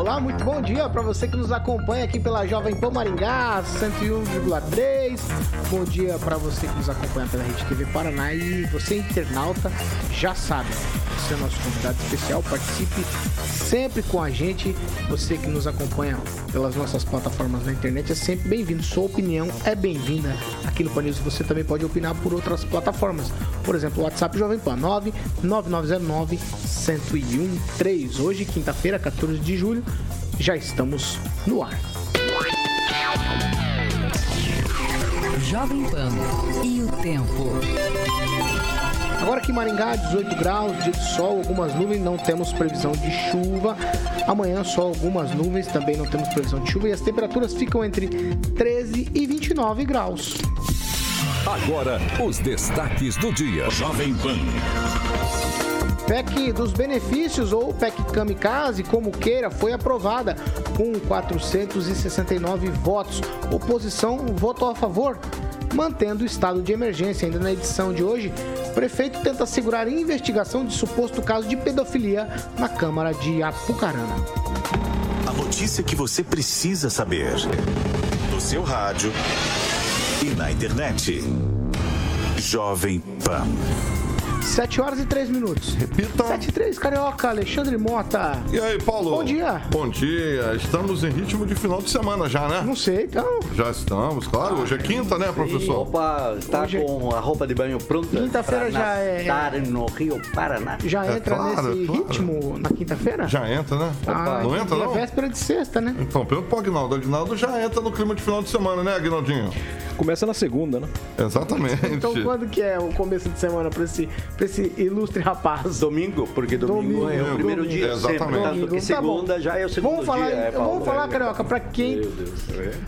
Olá, muito bom dia para você que nos acompanha aqui pela Jovem Pan Maringá 101,3. Bom dia para você que nos acompanha pela Rede TV Paraná e você internauta já sabe, você é nosso convidado especial, participe sempre com a gente. Você que nos acompanha pelas nossas plataformas na internet é sempre bem-vindo. Sua opinião é bem-vinda aqui no Panils. Você também pode opinar por outras plataformas. Por exemplo, o WhatsApp Jovem Pan 99909 1013. Hoje, quinta-feira, 14 de julho, já estamos no ar. Jovem Pan e o tempo. Agora aqui em Maringá, 18 graus, dia de sol, algumas nuvens, não temos previsão de chuva. Amanhã só algumas nuvens, também não temos previsão de chuva e as temperaturas ficam entre 13 e 29 graus. Agora, os destaques do dia. Jovem Pan. PEC dos benefícios ou PEC Kamikaze, como queira, foi aprovada com 469 votos. Oposição votou a favor, mantendo o estado de emergência. Ainda na edição de hoje, o prefeito tenta segurar investigação de suposto caso de pedofilia na Câmara de Apucarana. A notícia que você precisa saber. No seu rádio e na internet. Jovem Pan. 7 horas e 3 minutos. Repita. 7 e 3, Carioca, Alexandre Mota. E aí, Paulo? Bom dia. Bom dia. Estamos em ritmo de final de semana já, né? Não sei, então. Já estamos, claro. Hoje é quinta, né, professor? Opa, está Hoje é- com a roupa de banho pronta Quinta-feira para já é- nadar no Rio Paraná. Já É entra claro, nesse é claro. ritmo na quinta-feira? Já entra, né? Ah, não entra, e é não? véspera de sexta, né? Então, pergunta pro Agnaldo. Agnaldo já entra no clima de final de semana, né, Agnaldinho? Começa na segunda, né? Exatamente. Então quando que é o começo de semana pra esse, pra esse ilustre rapaz? Domingo, porque domingo, Domingo, é o primeiro domingo. dia sempre, Exatamente. tanto que Domingo, tá segunda já é o segundo Vamos falar, dia. é, Paulo? vamos falar, Carioca, pra quem... Meu Deus.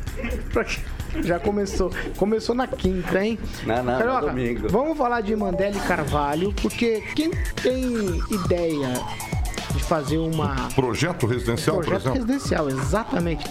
pra quem- Já começou. Começou na quinta, hein? Não, não, Carioca, domingo. vamos falar de Mandela e Carvalho, porque quem tem ideia de fazer uma Projeto residencial, por projeto exemplo? residencial, exatamente.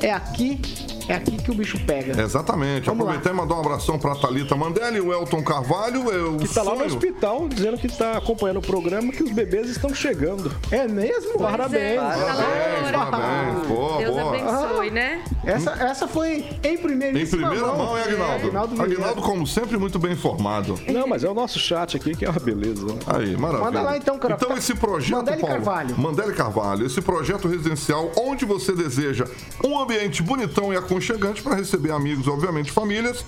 É aqui, é aqui que o bicho pega. Exatamente. Vamos lá. Aproveitar e mandar um abração pra Thalita Mandelli, o Elton Carvalho. É o Que tá lá no sonho. hospital dizendo que tá acompanhando o programa que os bebês estão chegando. É mesmo? Parabéns. Parabéns, parabéns. Boa, Deus boa. abençoe, né? Essa, essa foi em primeira Em primeira mão, é, Agnaldo? Agnaldo Vieira. Agnaldo, como sempre, muito bem informado. Não, mas é o nosso chat aqui que é uma beleza. né? Aí, maravilha. Manda lá, então, cara. Então esse projeto, Mandele Paulo, Carvalho. Mandele Carvalho, esse projeto residencial onde você deseja um ambiente bonitão e aconchegante para receber amigos, obviamente famílias,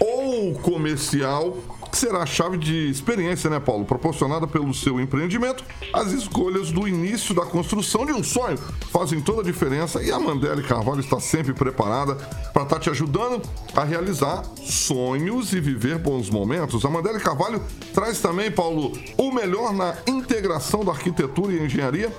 ou comercial, que será a chave de experiência, né, Paulo? Proporcionada pelo seu empreendimento, as escolhas do início da construção de um sonho fazem toda a diferença e a Mandele Carvalho está sempre preparada para estar te ajudando a realizar sonhos e viver bons momentos. A Mandele Carvalho traz também, Paulo, o melhor na integração da arquitetura e engenharia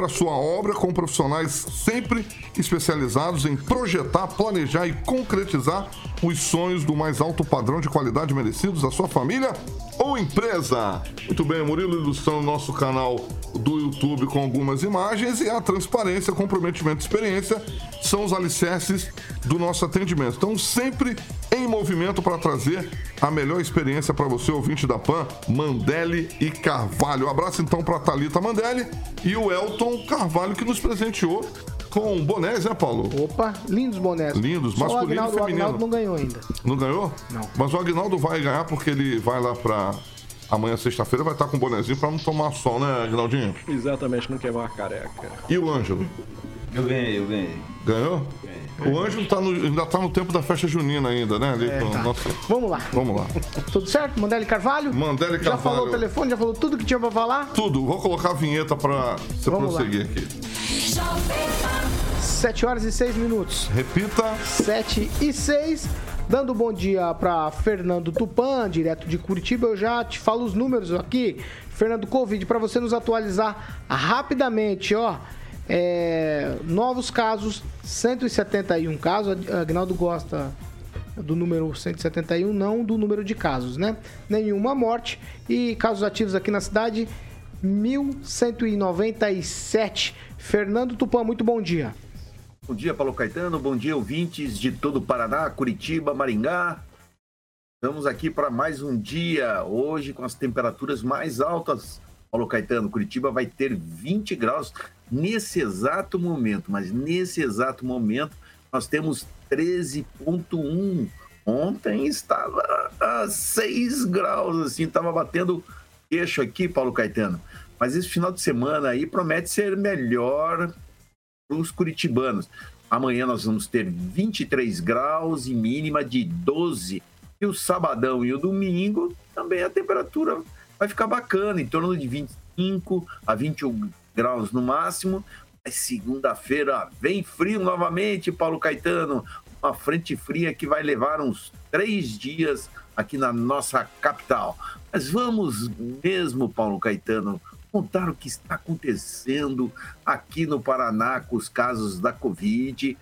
para sua obra com profissionais sempre especializados em projetar, planejar e concretizar os sonhos do mais alto padrão de qualidade merecidos à sua família ou empresa. Muito bem, Murilo ilustrando nosso canal do YouTube com algumas imagens e a transparência, comprometimento e experiência são os alicerces do nosso atendimento. Então, sempre em movimento para trazer a melhor experiência para você, ouvinte da PAN, Mandelli e Carvalho. Um abraço então para Talita Mandelli e o Elton Carvalho que nos presenteou com bonés, né, Paulo? Opa, lindos bonés. Lindos, Só masculino Agnaldo, e feminino. O Agnaldo não ganhou ainda. Não ganhou? Não. Mas o Agnaldo vai ganhar porque ele vai lá para amanhã, sexta-feira, vai estar com o bonezinho para não tomar sol, né, Agnaldinho? Exatamente, não queimar a careca. E o Ângelo? Eu ganhei, eu ganhei. Ganhou? O Ângelo tá no- ainda tá no tempo da festa junina ainda, né? Ali com- tá. nossa, Vamos lá. vamos lá. Tudo certo? Mandele Carvalho? Mandele Já Carvalho. falou o telefone, já falou tudo que tinha pra falar? Tudo, vou colocar a vinheta para você Vamos lá. prosseguir aqui. 7 horas e 6 minutos. Repita. 7 e 6. Dando bom dia para Fernando Tupan, direto de Curitiba. Eu já te falo os números aqui. Fernando Covid, para você nos atualizar rapidamente, ó. É, novos casos, 171 casos. Agnaldo gosta do número 171, não do número de casos, né? Nenhuma morte. E casos ativos aqui na cidade, 1.197. Fernando Tupã, muito bom dia. Bom dia, Paulo Caetano. Bom dia, ouvintes de todo o Paraná, Curitiba, Maringá. Estamos aqui para mais um dia, hoje com as temperaturas mais altas. Paulo Caetano, Curitiba vai ter 20 graus nesse exato momento, mas nesse exato momento nós temos 13,1. Ontem estava a 6 graus, assim, estava batendo queixo aqui, Paulo Caetano. Mas esse final de semana aí promete ser melhor para os curitibanos. Amanhã nós vamos ter 23 graus e mínima de 12. E o sabadão e o domingo também a temperatura vai ficar bacana, em torno de 25 a 21 graus no máximo. Mas segunda-feira vem frio novamente, Paulo Caetano. Uma frente fria que vai levar uns três dias aqui na nossa capital. Mas vamos mesmo, Paulo Caetano, contar o que está acontecendo aqui no Paraná com os casos da Covid,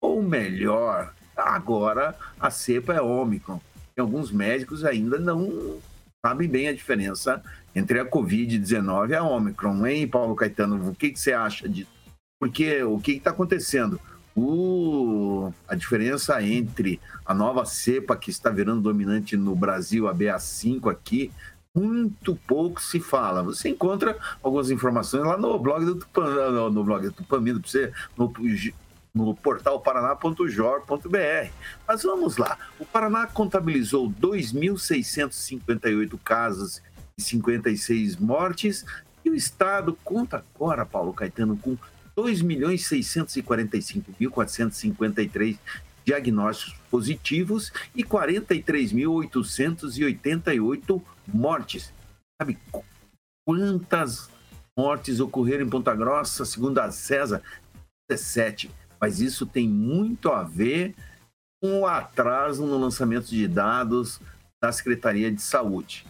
ou melhor, agora a cepa é Ômicron. E alguns médicos ainda não sabem bem a diferença entre a Covid-19 e a Ômicron, hein, Paulo Caetano? O que, que você acha disso? Porque o que está acontecendo? O, a diferença entre a nova cepa que está virando dominante no Brasil, a BA5 aqui, muito pouco se fala. Você encontra algumas informações lá no blog do Tupan, no, blog do Tupamino, você, no, no portal paraná.jor.br. Mas vamos lá. O Paraná contabilizou 2.658 casos e 56 mortes e o estado conta agora, Paulo Caetano, com 2.645.453 diagnósticos positivos e 43.888 mortes. Sabe quantas mortes ocorreram em Ponta Grossa, segundo a CESA? 17. Mas isso tem muito a ver com o atraso no lançamento de dados da Secretaria de Saúde.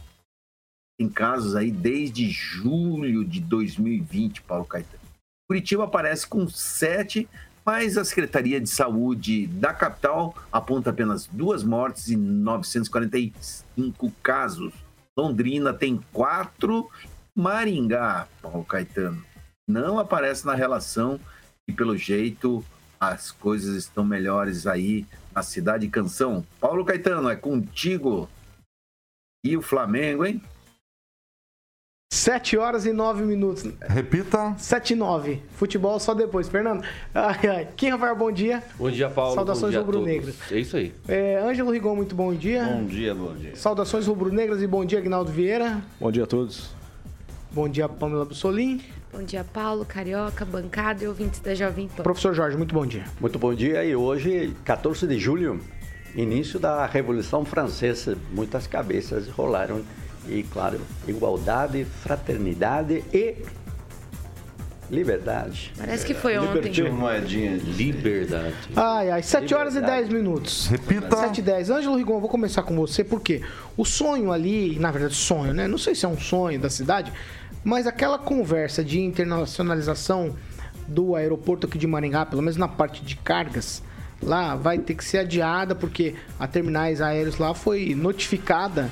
Tem casos aí desde julho de 2020, Paulo Caetano. Curitiba aparece com sete, mas a Secretaria de Saúde da capital aponta apenas duas mortes e 945 casos. Londrina tem quatro. Maringá, Paulo Caetano, não aparece na relação e, pelo jeito, as coisas estão melhores aí na cidade Canção. Paulo Caetano, é contigo. E o Flamengo, hein? 7 horas e 9 minutos. Repita. 7 e 9. Futebol só depois. Fernando. Ai, ai. Kim Rafael, bom dia. Bom dia, Paulo. Saudações rubro-negras. É isso aí. É, Ângelo Rigon, muito bom dia. Bom dia, bom dia. Saudações rubro-negras e bom dia, Agnaldo Vieira. Bom dia a todos. Bom dia, Pamela Bussolim. Bom dia, Paulo, Carioca, bancada e ouvintes da Jovem Pan. Professor Jorge, muito bom dia. Muito bom dia. E hoje, 14 de julho, início da Revolução Francesa. Muitas cabeças rolaram e, claro, igualdade, fraternidade e liberdade. Parece que foi ontem. Uma moedinha de Liberdade. Ai, ai. 7 horas e 10 minutos. Repita. 7 e 10. Ângelo Rigon, vou começar com você, porque o sonho ali, na verdade, sonho, né? Não sei se é um sonho da cidade, mas aquela conversa de internacionalização do aeroporto aqui de Maringá, pelo menos na parte de cargas, lá vai ter que ser adiada, porque a terminais aéreos lá foi notificada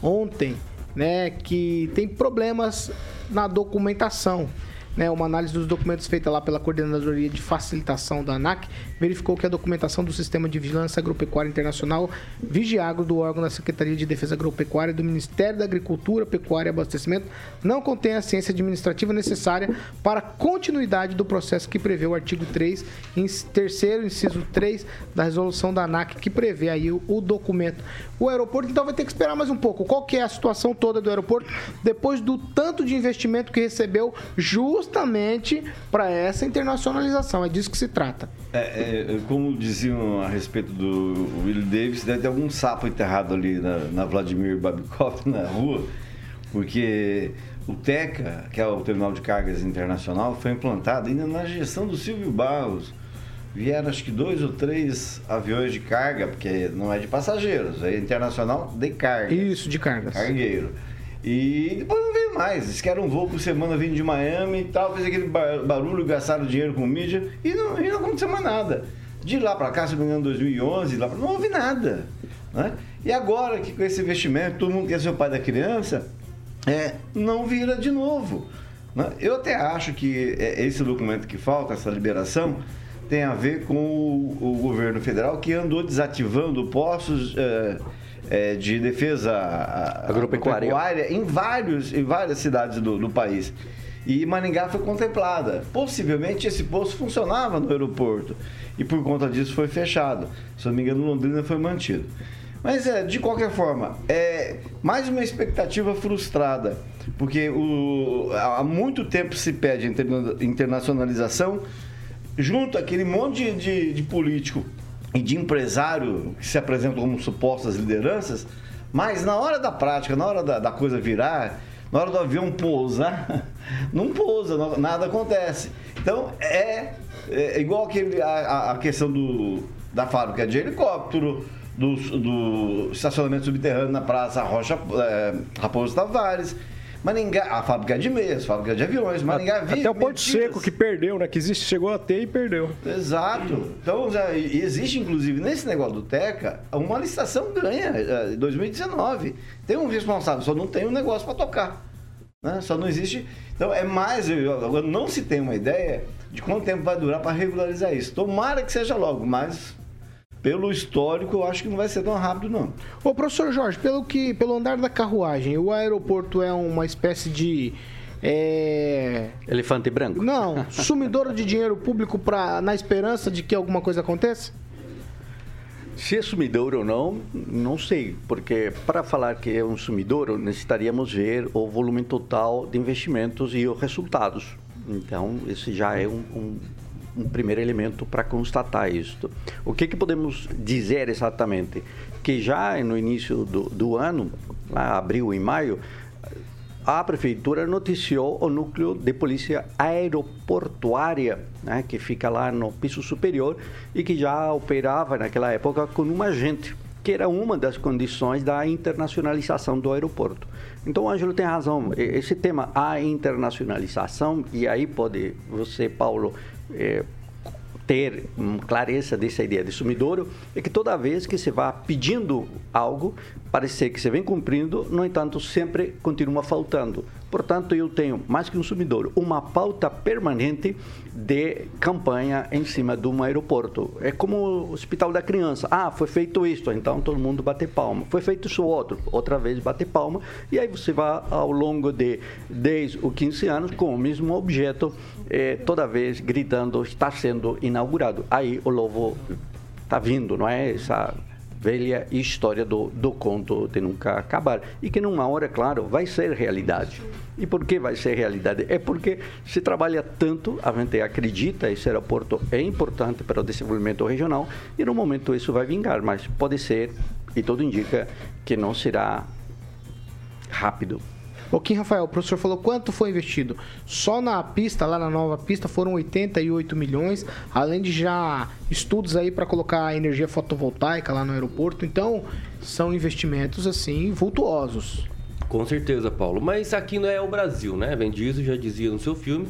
ontem, né, que tem problemas na documentação. Né, uma análise dos documentos feita lá pela Coordenadoria de Facilitação da ANAC verificou que a documentação do Sistema de Vigilância Agropecuária Internacional, Vigiagro, do órgão da Secretaria de Defesa Agropecuária do Ministério da Agricultura, Pecuária e Abastecimento, não contém a ciência administrativa necessária para a continuidade do processo que prevê o artigo 3, em terceiro, inciso 3 da resolução da ANAC, que prevê aí o, o documento. O aeroporto, então, vai ter que esperar mais um pouco. Qual que é a situação toda do aeroporto depois do tanto de investimento que recebeu justamente para essa internacionalização? É disso que se trata. É, é, como diziam a respeito do Will Davis, deve ter algum sapo enterrado ali na, na Vladimir Babikov na rua, porque o TECA, que é o Terminal de Cargas Internacional, foi implantado ainda na gestão do Silvio Barros. Vieram acho que dois ou três aviões de carga, porque não é de passageiros, é internacional de carga. Isso, de cargas. Cargueiro. E depois não veio mais. Eles querem um voo por semana vindo de Miami e tal, fez aquele ba- barulho, gastaram dinheiro com mídia e não, e não aconteceu mais nada. De lá para cá, se não me engano, 2011, lá pra, não houve nada. Né? E agora que com esse investimento, todo mundo quer ser o pai da criança, é, não vira de novo. né? Eu até acho que é, esse documento que falta, essa liberação, tem a ver com o, o governo federal que andou desativando postos é, é, de defesa Agropecuária. agropecuária em, vários, em várias cidades do, do país. E Maringá foi contemplada. Possivelmente esse posto funcionava no aeroporto e por conta disso foi fechado. Se não me engano, Londrina foi mantido. Mas é, de qualquer forma, é mais uma expectativa frustrada, porque o, há muito tempo se pede a interna- internacionalização, junto àquele monte de, de, de político e de empresário que se apresentam como supostas lideranças, mas na hora da prática, na hora da, da coisa virar, na hora do avião pousar, não pousa, não- nada acontece. Então é, é igual aquele, a, a- a questão do, da fábrica de helicóptero, do, do estacionamento subterrâneo na Praça Rocha é, Raposo Tavares. Maringá, a fábrica de meias, fábrica de aviões, Maringá vive Até o Porto metidas. Seco que perdeu, né? Que existe, chegou a ter e perdeu. Exato. Então, já existe, inclusive, nesse negócio do Teca, uma licitação ganha eh, em 2019. Tem um responsável, só não tem um negócio para tocar. Né? Só não existe. Então, é mais. Agora, não se tem uma ideia de quanto tempo vai durar para regularizar isso. Tomara que seja logo, mas pelo histórico, eu acho que não vai ser tão rápido, não. Ô, professor Jorge, pelo que, pelo andar da carruagem, o aeroporto é uma espécie de é... Elefante branco. Não, sumidouro de dinheiro público pra, na esperança de que alguma coisa aconteça? Se é sumidouro ou não, não sei, porque para falar que é um sumidouro, necessitaríamos ver o volume total de investimentos e os resultados. Então, esse já é um, um- um primeiro elemento para constatar isso. O que, que podemos dizer exatamente? Que já no início do, do ano, lá abril e maio, a prefeitura noticiou o núcleo de polícia aeroportuária, né, que fica lá no piso superior e que já operava naquela época com um agente, que era uma das condições da internacionalização do aeroporto. Então, o Ângelo tem razão. Esse tema, a internacionalização, e aí pode você, Paulo, eh, ter clareza dessa ideia de sumidouro é que toda vez que você vá pedindo algo, parecer que você vem cumprindo, no entanto, sempre continua faltando. Portanto, eu tenho, mais que um sumidouro, uma pauta permanente de campanha em cima de um aeroporto. É como o Hospital da Criança. Ah, foi feito isto, então todo mundo bate palma. Foi feito isso outro, outra vez bate palma. E aí você vai ao longo de 10 ou 15 anos com o mesmo objeto, eh, toda vez gritando, está sendo inaugurado. Aí o lobo está vindo, não é? Essa velha história do, do conto de nunca acabar. E que numa hora, claro, vai ser realidade. E por que vai ser realidade? É porque se trabalha tanto, a gente acredita, esse aeroporto é importante para o desenvolvimento regional, e no momento isso vai vingar, mas pode ser, e tudo indica, que não será rápido. O Kim Rafael, o professor falou quanto foi investido? Só na pista, lá na nova pista, foram 88 milhões, além de já estudos aí para colocar energia fotovoltaica lá no aeroporto. Então, são investimentos assim vultuosos. Com certeza, Paulo. Mas aqui não é o Brasil, né? Vem já dizia no seu filme.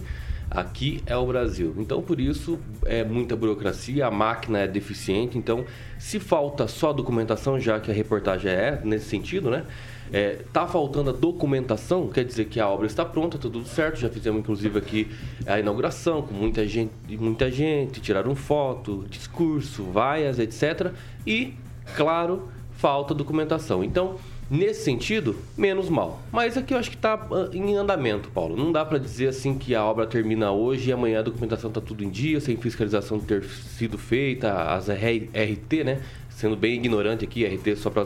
Aqui é o Brasil. Então, por isso, é muita burocracia, a máquina é deficiente. Então, se falta só documentação, já que a reportagem é nesse sentido, né? É, tá faltando a documentação, quer dizer que a obra está pronta, tá tudo certo. Já fizemos, inclusive, aqui a inauguração com muita gente, muita gente tiraram foto, discurso, vaias, etc. E, claro, falta documentação. Então, Nesse sentido, menos mal. Mas aqui eu acho que está em andamento, Paulo. Não dá para dizer assim que a obra termina hoje e amanhã a documentação está tudo em dia, sem fiscalização ter sido feita, as RT, né? Sendo bem ignorante aqui, RT só para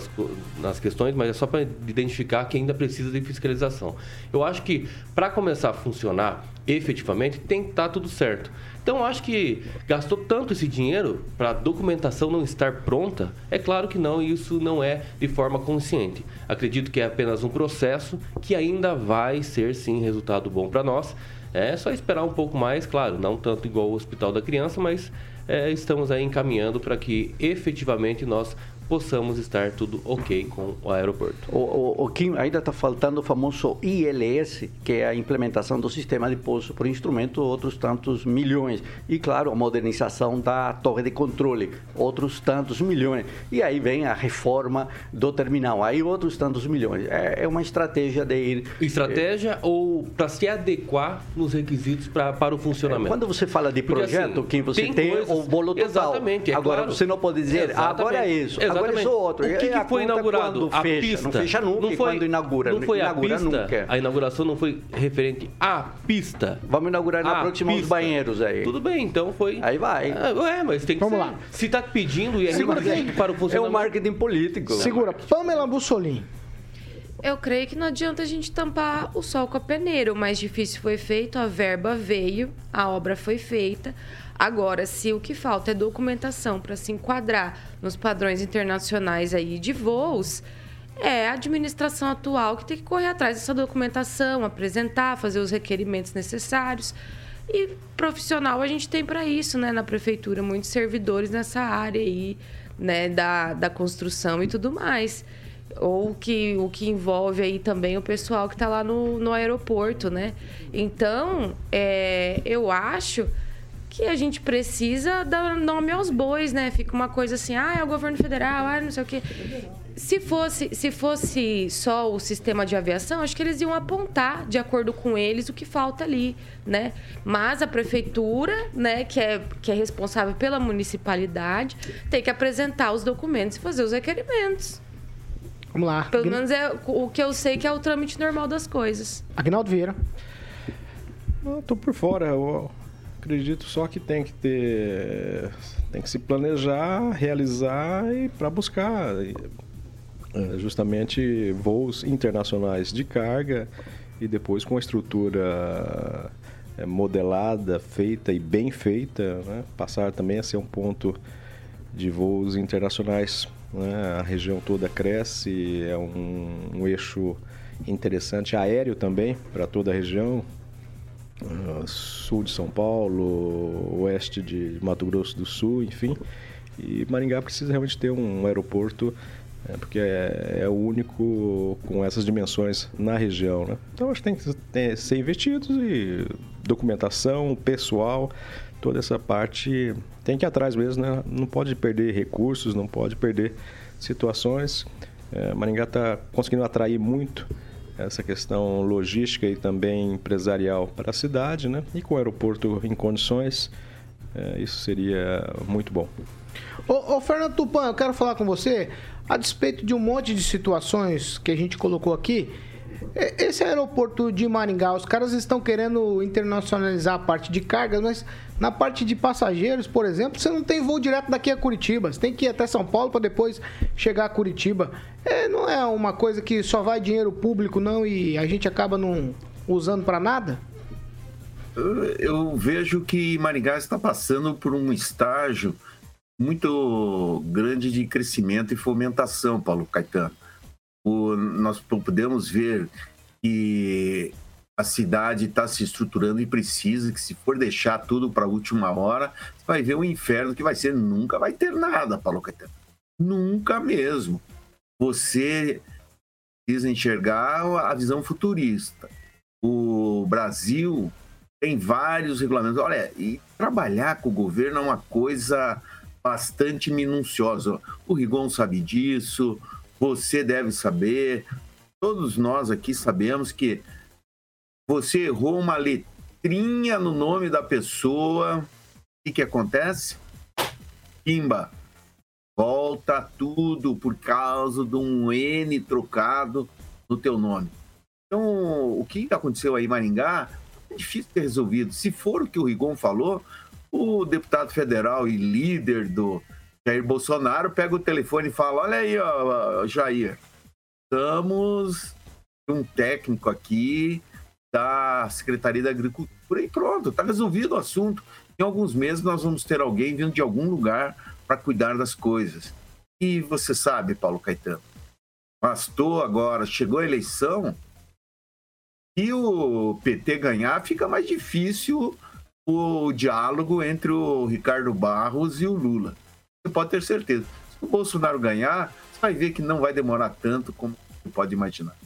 nas questões, mas é só para identificar que ainda precisa de fiscalização. Eu acho que para começar a funcionar efetivamente tem que estar tudo certo. Então, acho que gastou tanto esse dinheiro para a documentação não estar pronta? É claro que não, e isso não é de forma consciente. Acredito que é apenas um processo que ainda vai ser, sim, resultado bom para nós. É só esperar um pouco mais, claro, não tanto igual o Hospital da Criança, mas é, estamos aí encaminhando para que efetivamente nós possamos estar tudo ok com o aeroporto. O, o, o Kim, ainda está faltando o famoso ILS, que é a implementação do sistema de pouso por instrumento, outros tantos milhões. E, claro, a modernização da torre de controle, outros tantos milhões. E aí vem a reforma do terminal, aí outros tantos milhões. É, é uma estratégia de ir... Estratégia é... ou para se adequar nos requisitos pra, para o funcionamento? Quando você fala de projeto, Porque, assim, Kim, você tem, tem coisas... o bolo total. Exatamente. É agora, claro. você não pode dizer, Exatamente. agora é isso, Exatamente. Agora é isso outro. O que, que foi inaugurado? A fecha. pista. Não fecha nunca não foi, quando inaugura. Não foi inaugura a pista? Nunca. A inauguração não foi referente à pista? Vamos inaugurar na a próxima os banheiros aí. Tudo bem, então foi... Aí vai. Ah, ué, mas tem que Vamos ser. lá. Se está pedindo e é Segura para o É funcionamento... o marketing político. Segura. Pamela Bussolini. Eu creio que não adianta a gente tampar o sol com a peneira. O mais difícil foi feito, a verba veio, a obra foi feita. Agora, se o que falta é documentação para se enquadrar nos padrões internacionais aí de voos, é a administração atual que tem que correr atrás dessa documentação, apresentar, fazer os requerimentos necessários. E profissional a gente tem para isso, né, na prefeitura, muitos servidores nessa área aí, né, da, da construção e tudo mais ou que o que envolve aí também o pessoal que está lá no, no aeroporto, né? Então, é, eu acho que a gente precisa dar nome aos bois, né? Fica uma coisa assim, ah, é o governo federal, ah, não sei o quê. Se fosse, se fosse só o sistema de aviação, acho que eles iam apontar, de acordo com eles, o que falta ali, né? Mas a prefeitura, né, que é, que é responsável pela municipalidade, tem que apresentar os documentos e fazer os requerimentos. Vamos lá. Pelo menos é o que eu sei que é o trâmite normal das coisas. Agnaldo Vieira. Eu tô por fora. Eu acredito só que tem que ter. Tem que se planejar, realizar e para buscar é, justamente voos internacionais de carga e depois com a estrutura é, modelada, feita e bem feita, né? passar também a ser um ponto de voos internacionais né? A região toda cresce, é um, um eixo interessante aéreo também para toda a região. Uh, sul de São Paulo, oeste de Mato Grosso do Sul, enfim. E Maringá precisa realmente ter um aeroporto, é, porque é, é, o único com essas dimensões na região. Né? Então acho que tem que ter, ser investidos e documentação, pessoal, toda essa parte tem que ir atrás mesmo, né? Não pode perder recursos, não pode perder situações. É, Maringá está conseguindo atrair muito essa questão logística e também empresarial para a cidade, né? E com o aeroporto em condições, é, isso seria muito bom. Ô, ô, Fernando Tupan, eu quero falar com você a despeito de um monte de situações que a gente colocou aqui. Esse aeroporto de Maringá, os caras estão querendo internacionalizar a parte de cargas, mas na parte de passageiros, por exemplo, você não tem voo direto daqui a Curitiba. Você tem que ir até São Paulo para depois chegar a Curitiba. É, não é uma coisa que só vai dinheiro público, não, e a gente acaba não usando para nada? Eu, vejo que Maringá está passando por um estágio muito grande de crescimento e fomentação, Paulo Caetano. O, nós podemos ver que a cidade está se estruturando e precisa que se for deixar tudo para a última hora, vai ver o inferno que vai ser, nunca vai ter nada, Paulo Caetano. Nunca mesmo. Você precisa enxergar a visão futurista. O Brasil tem vários regulamentos. Olha, e trabalhar com o governo é uma coisa bastante minuciosa. O Rigon sabe disso, você deve saber, todos nós aqui sabemos que você errou uma letrinha no nome da pessoa, o que, que acontece? Pimba, volta tudo por causa de um N trocado no teu nome. Então, o que aconteceu aí em Maringá é difícil ter resolvido. Se for o que o Rigon falou, o deputado federal e líder do Jair Bolsonaro pega o telefone e fala: Olha aí, ó, Jair, estamos um técnico aqui da Secretaria da Agricultura e pronto, está resolvido o assunto. Em alguns meses nós vamos ter alguém vindo de algum lugar para cuidar das coisas. E você sabe, Paulo Caetano, bastou agora, chegou a eleição, e o PT ganhar, fica mais difícil o diálogo entre o Ricardo Barros e o Lula. Você pode ter certeza. Se o Bolsonaro ganhar, você vai ver que não vai demorar tanto como você pode imaginar.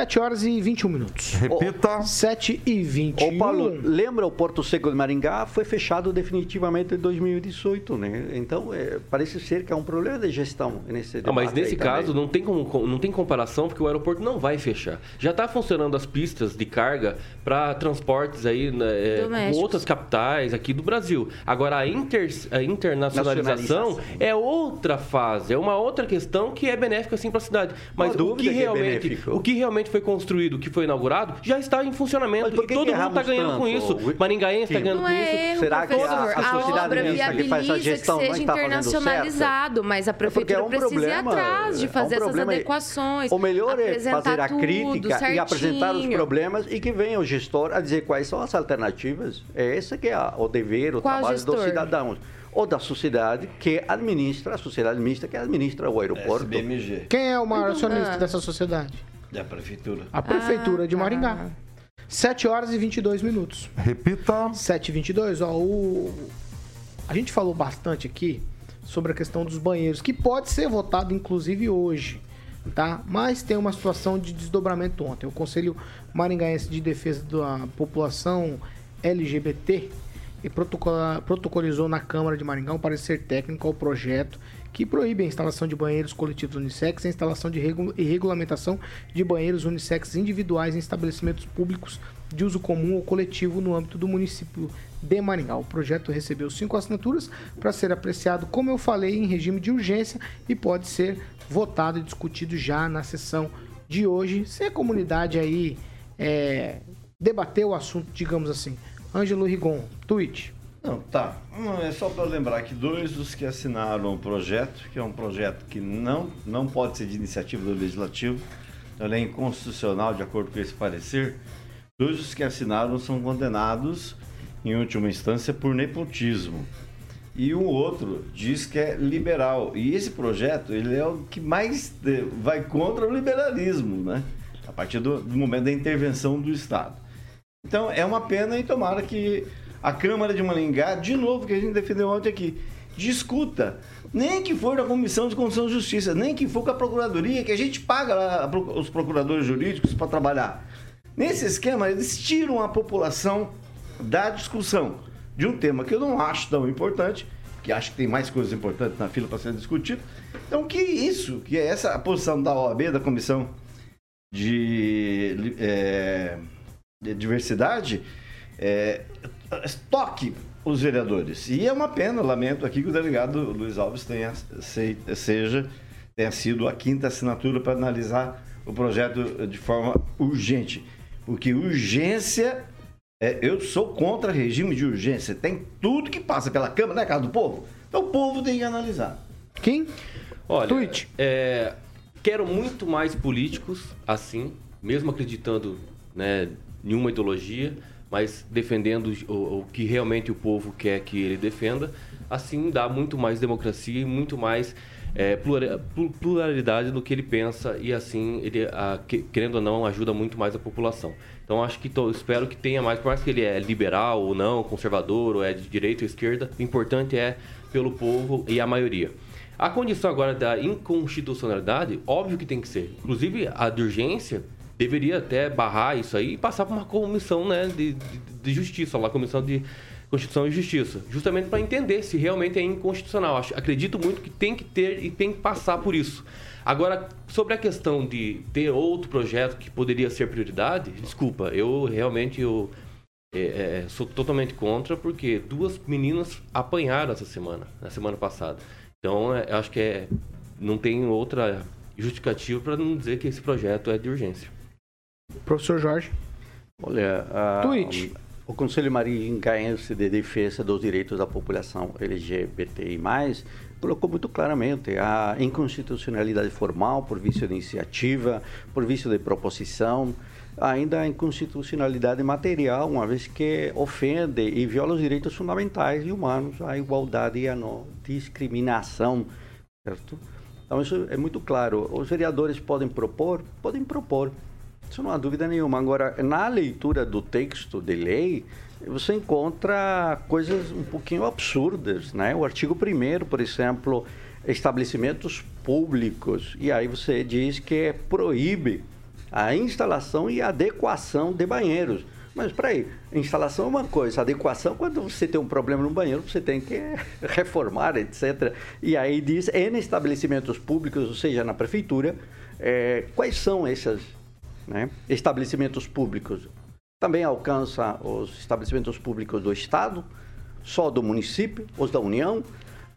7 horas e 21 minutos. Repita. 7 e 21. Ô Paulo, lembra o Porto Seco de Maringá? Foi fechado definitivamente em 2018, né? Então, é, parece ser que é um problema de gestão nesse Ah, mas nesse caso também. não tem, como, não tem comparação porque o aeroporto não vai fechar. Já está funcionando as pistas de carga para transportes aí né, é, com outras capitais aqui do Brasil. Agora a, inter- a internacionalização Nacionalização. é outra fase, é uma outra questão que é benéfica sim para a cidade. Mas Não há o que, que é realmente, benéfico. o que realmente foi construído, que foi inaugurado, já está em funcionamento e que todo que mundo está erramos ganhando com tanto? isso. Maringaense está ganhando Não com é isso. erro, Será que a- a sociedade obra mista que faz a viabiliza gestão que não seja está internacionalizado, mas a é prefeitura um precisa ir atrás de é um fazer essas adequações. O melhor é apresentar fazer a crítica e apresentar os certinho. problemas e que venha o gestor a dizer quais são as alternativas. É esse que é o dever, o Qual trabalho gestor? dos cidadãos. Ou da sociedade que administra, a sociedade mista que administra o aeroporto. SBMG, Quem é o maior acionista dessa sociedade? Da prefeitura. A Prefeitura Ah, de tá. Maringá. 7 horas e 22 minutos. Repita. 7 e 22, ó, o... A gente falou bastante aqui sobre a questão dos banheiros, que pode ser votado inclusive hoje, tá? Mas tem uma situação de desdobramento ontem. O Conselho Maringaense de Defesa da População LGBT e protocolizou na Câmara de Maringá um parecer técnico ao projeto que proíbe a instalação de banheiros coletivos unissex e a instalação de regu- e regulamentação de banheiros unissex individuais em estabelecimentos públicos de uso comum ou coletivo no âmbito do município de Maringá. O projeto recebeu cinco assinaturas para ser apreciado, como eu falei, em regime de urgência e pode ser votado e discutido já na sessão de hoje, se a comunidade aí é, debater o assunto, digamos assim. Ângelo Rigon, tweet. Não, tá. É só para lembrar que dois dos que assinaram o projeto, que é um projeto que não, não pode ser de iniciativa do Legislativo, ele é inconstitucional de acordo com esse parecer, dois dos que assinaram são condenados, em última instância, por nepotismo. E o outro diz que é liberal. E esse projeto, ele é o que mais vai contra o liberalismo, né? A partir do, do momento da intervenção do Estado. Então é uma pena e tomara que a Câmara de Maringá, de novo, que a gente defendeu ontem aqui, discuta. Nem que for na Comissão de Constituição e Justiça, nem que for com a Procuradoria, que a gente paga lá os procuradores jurídicos para trabalhar. Nesse esquema, eles tiram a população da discussão de um tema que eu não acho tão importante, que acho que tem mais coisas importantes na fila para ser discutido. Então, que isso, que é essa posição da OAB, da Comissão de, é, de Diversidade, é, toque os vereadores. E é uma pena, lamento aqui que o delegado Luiz Alves tenha, se- seja, tenha sido a quinta assinatura para analisar o projeto de forma urgente. Porque urgência, é, eu sou contra regime de urgência. Tem tudo que passa pela Câmara, né, casa do povo? Então o povo tem que analisar. Quem? Olha, Tweet. é, quero muito mais políticos assim, mesmo acreditando né, em uma ideologia, mas defendendo o, o que realmente o povo quer que ele defenda. Assim dá muito mais democracia e muito mais é, plura- plu- pluralidade do que ele pensa e assim ele, a- que- querendo ou não, ajuda muito mais a população. Então acho que tô- espero que tenha mais, por mais que ele é liberal ou não, conservador ou é de direita ou esquerda, o importante é pelo povo e a maioria. A condição agora da inconstitucionalidade, óbvio que tem que ser. Inclusive, a de urgência deveria até barrar isso aí e passar para uma comissão né, de, de, de justiça, lá, comissão de Constituição e Justiça, justamente para entender se realmente é inconstitucional. Acho, acredito muito que tem que ter e tem que passar por isso. Agora, sobre a questão de ter outro projeto que poderia ser prioridade, desculpa, eu realmente eu, é, é, sou totalmente contra, porque duas meninas apanharam essa semana, na semana passada. Então, é, eu acho que é, não tem outra justificativa para não dizer que esse projeto é de urgência. Professor Jorge. Olha, a- o Conselho Maringaense de Defesa dos Direitos da População LGBTI+, colocou muito claramente a inconstitucionalidade formal por vício de iniciativa, por vício de proposição, ainda a inconstitucionalidade material, uma vez que ofende e viola os direitos fundamentais e humanos, a igualdade e a não discriminação, certo? Então isso é muito claro. Os vereadores podem propor, podem propor, Isso não há dúvida nenhuma. Agora, na leitura do texto de lei, você encontra coisas um pouquinho absurdas, né? O artigo 1 por exemplo, estabelecimentos públicos, e aí você diz que proíbe a instalação e adequação de banheiros. Mas peraí, instalação é uma coisa, adequação, quando você tem um problema no banheiro, você tem que reformar, etc. E aí diz, em estabelecimentos públicos, ou seja, na prefeitura, é, quais são esses né, estabelecimentos públicos? Também alcança os estabelecimentos públicos do Estado, só do município, os da União,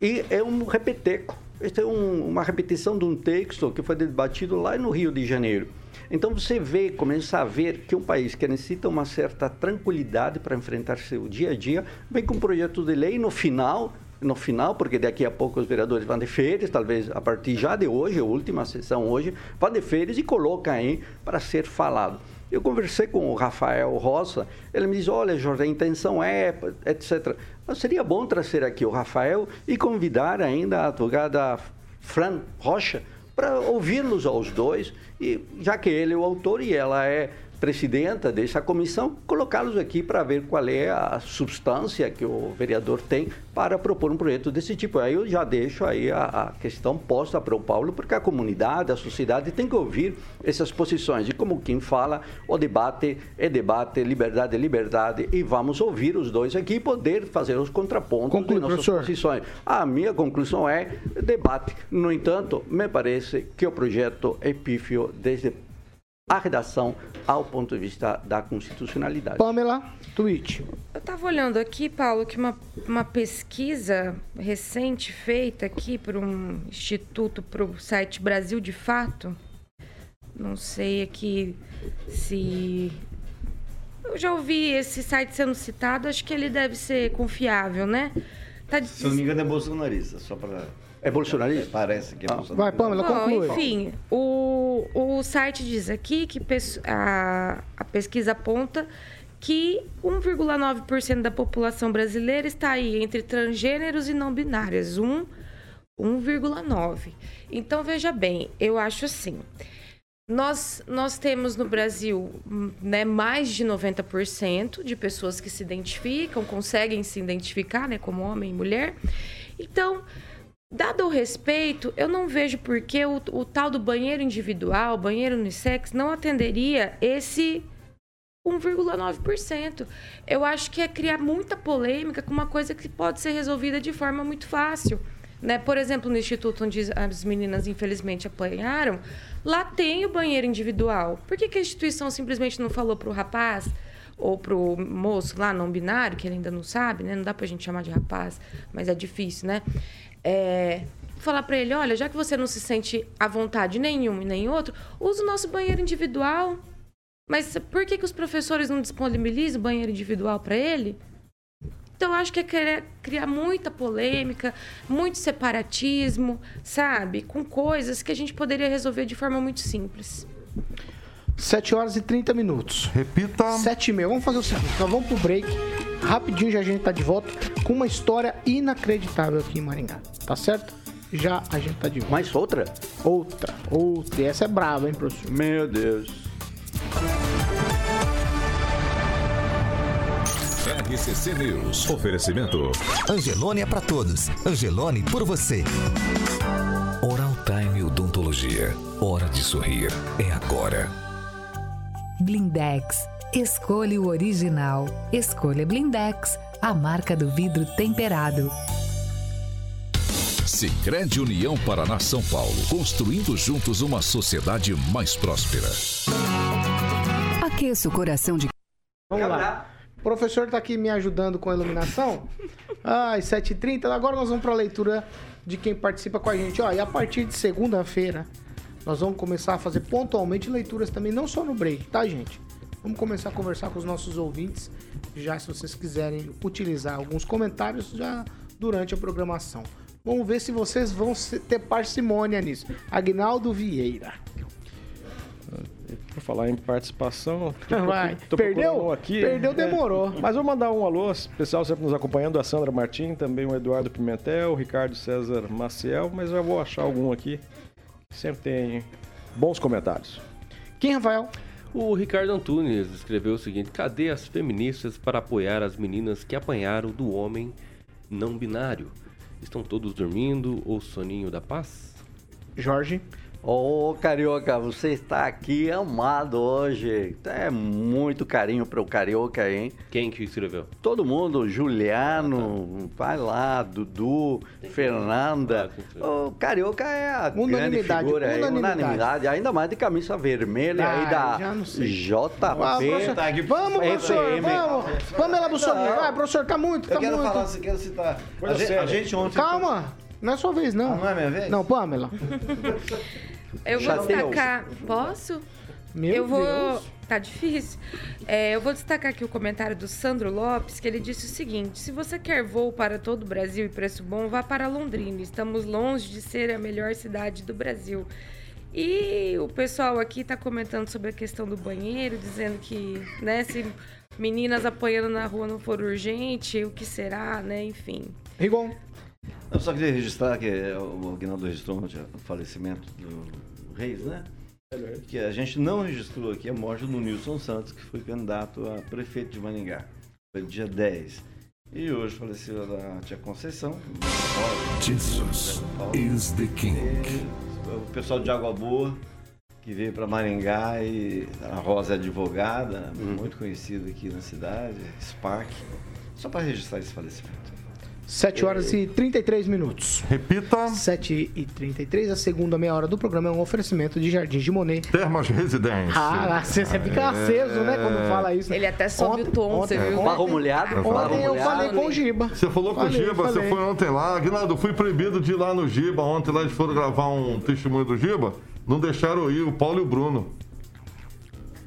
e é um repeteco. Este é um, uma repetição de um texto que foi debatido lá no Rio de Janeiro. Então você vê, começa a ver que um país que necessita uma certa tranquilidade para enfrentar seu dia a dia, vem com um projeto de lei no final, no final, porque daqui a pouco os vereadores vão de férias, talvez a partir já de hoje, a última sessão hoje, vão de férias e colocam aí para ser falado. Eu conversei com o Rafael Rosa, ele me diz, olha, Jorge, a intenção é, etc. Mas seria bom trazer aqui o Rafael e convidar ainda a advogada Fran Rocha para ouvi-los aos dois, e já que ele é o autor e ela é presidenta dessa comissão, colocá-los aqui para ver qual é a substância que o vereador tem para propor um projeto desse tipo. Aí eu já deixo aí a, a questão posta para o Paulo, porque a comunidade, a sociedade tem que ouvir essas posições. E como quem fala, o debate é debate, liberdade é liberdade, e vamos ouvir os dois aqui e poder fazer os contrapontos Conclui, de nossas professor. posições. A minha conclusão é debate. No entanto, me parece que o projeto é pífio desde a redação ao ponto de vista da constitucionalidade. Pamela, tweet. Eu estava olhando aqui, Paulo, que uma, uma pesquisa recente feita aqui por um instituto para o site Brasil de Fato. Não sei aqui se. Eu já ouvi esse site sendo citado, acho que ele deve ser confiável, né? Tá de- Se eu não me engano, é bolsonarista, só para. É bolsonarista? Parece que é bolsonarista. Vai, Pamela, Bom, conclui. enfim, o, o site diz aqui que a, a pesquisa aponta que 1,9% da população brasileira está aí entre transgêneros e não binárias. 1, 1,9%. Então, veja bem, eu acho assim. Nós, nós temos no Brasil né, mais de 90% de pessoas que se identificam, conseguem se identificar né, como homem e mulher. Então, Dado o respeito, eu não vejo por que o, o tal do banheiro individual, banheiro unissex, não atenderia esse 1,9%. Eu acho que é criar muita polêmica com uma coisa que pode ser resolvida de forma muito fácil. Né? Por exemplo, no instituto onde as meninas infelizmente apanharam, lá tem o banheiro individual. Por que, que a instituição simplesmente não falou para o rapaz ou para o moço lá não binário, que ele ainda não sabe, né? Não dá para a gente chamar de rapaz, mas é difícil, né? É, falar para ele, olha, já que você não se sente à vontade nenhum e nem outro, use o nosso banheiro individual. Mas por que, que os professores não disponibilizam o banheiro individual para ele? Então, eu acho que é querer criar muita polêmica, muito separatismo, sabe? Com coisas que a gente poderia resolver de forma muito simples. 7 horas e 30 minutos. Repita. 7 e meia. Vamos fazer o seguinte, nós vamos pro break. Rapidinho já a gente tá de volta com uma história inacreditável aqui em Maringá. Tá certo? Já a gente tá de volta. Mais outra? Outra, outra. E essa é brava, hein, professor? Meu Deus. RCC News. Oferecimento. Angelone é pra todos. Angelone por você. Oral Time Odontologia. Hora de sorrir. É agora. Blindex. Escolha o original. Escolha Blindex, a marca do vidro temperado. Sicredi União Paraná São Paulo. Construindo juntos uma sociedade mais próspera. Aqueça o coração de Vamos lá. O professor tá aqui me ajudando com a iluminação. Ai, 7h30. Agora nós vamos para a leitura de quem participa com a gente. Ó, e a partir de segunda-feira, nós vamos começar a fazer pontualmente leituras também, não só no break, tá, gente? Vamos começar a conversar com os nossos ouvintes, já se vocês quiserem utilizar alguns comentários já durante a programação. Vamos ver se vocês vão ter parcimônia nisso. Agnaldo Vieira. Por falar em participação, Vai. tô Perdeu? aqui. Perdeu, demorou. Mas vou mandar um alô especial sempre nos acompanhando, a Sandra Martim, também o Eduardo Pimentel, o Ricardo César Maciel, mas já vou achar algum aqui. Sempre tem bons comentários. Quem, Rafael? O Ricardo Antunes escreveu o seguinte: Cadê as feministas para apoiar as meninas que apanharam do homem não binário? Estão todos dormindo ou soninho da paz? Jorge. Ô, Carioca, você está aqui amado hoje. É muito carinho para o Carioca, hein? Quem que escreveu? Todo mundo, Juliano, vai lá, Dudu, Fernanda. O Carioca é a grande Unanimidade, figura, aí, unanimidade. unanimidade, ainda mais de camisa vermelha Ah, aí da. JP. Ah, professor, vamos, professor, vamos. Pamela Bussolini, Não. vai, professor, tá muito, tá Eu quero muito. falar, você quer citar. A a gente ontem. Calma, não é sua vez, não. Ah, não é minha vez? Não, Pamela. Eu vou Chateou. destacar. Posso? Meu eu vou. Deus. Tá difícil. É, eu vou destacar aqui o comentário do Sandro Lopes, que ele disse o seguinte: se você quer voo para todo o Brasil e preço bom, vá para Londrina. Estamos longe de ser a melhor cidade do Brasil. E o pessoal aqui tá comentando sobre a questão do banheiro, dizendo que, né, se meninas apanhando na rua não for urgente, o que será, né? Enfim. Rigon. Eu só queria registrar que o Aguinaldo registrou o falecimento do Reis, né? Que a gente não registrou aqui a morte do Nilson Santos, que foi candidato a prefeito de Maningá. Foi dia 10. E hoje faleceu a tia Conceição. Jesus is the King. E o pessoal de Água Boa, que veio para Maringá e a Rosa é advogada, muito conhecida aqui na cidade, Spark. Só para registrar esse falecimento. 7 horas e 33 minutos. Repita. 7 e 33, a segunda meia hora do programa é um oferecimento de Jardins de Monet. Termas Residência. Ah, você você fica aceso, né, quando fala isso. Ele até sobe o tom, você viu? Barro molhado? Barro Ontem eu falei com o Giba. Você falou com o Falei, Giba, você foi ontem lá. Aguinaldo, fui proibido de ir lá no Giba. Ontem lá eles foram gravar um testemunho do Giba. Não deixaram eu ir, o Paulo e o Bruno.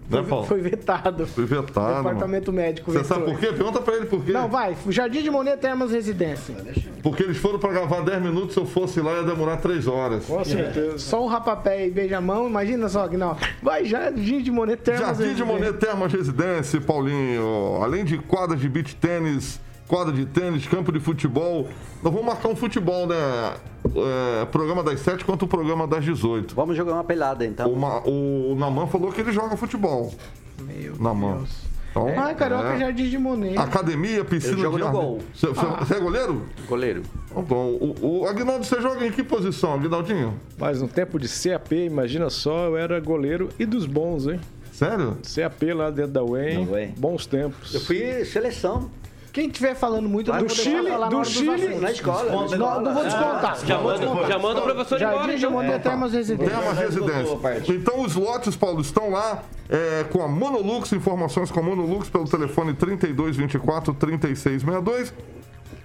Né, Paulo? Foi vetado. Fui vetado. Departamento médico Você vetou. sabe por quê? Pergunta pra ele por quê. Não, vai. Jardim de Monet Termas Residência. Porque eles foram pra gravar 10 minutos, se eu fosse lá ia demorar 3 horas. Com certeza. Só o rapapé e beijamão, imagina só, que não. Vai, Jardim de Monet Termas Jardim de Residência. Monet Termas Residência, Paulinho. Além de quadra de beach tênis, quadra de tênis, campo de futebol. Nós vamos marcar um futebol, né? É, programa das 7 contra o programa das 18. Vamos jogar uma pelada, então. O, Ma- o Naman falou que ele joga futebol. Meu Naman. Deus. Então, Ai, Carioca, é. Jardim de Monet. Academia, piscina Eu jogo de no jardim. gol. Você, você- você é goleiro? Goleiro. Então, bom. O, o Aguinaldo, você joga em que posição, Aguinaldinho? Mas no tempo de CAP, imagina só, eu era goleiro e dos bons, hein? Sério? CAP lá dentro da UEM, Da UEM. bons tempos. Eu fui seleção. Quem estiver falando muito do Chile, do Chile. Na escola. Não, não vou descontar. Já Não vou manda, descontar. já manda o professor embora, Jardim de então. Monet Termas Residência. Termas Residência. parte. Então os lotes, Paulo, estão lá é, com a Monolux, informações com a Monolux pelo telefone 3224 3662.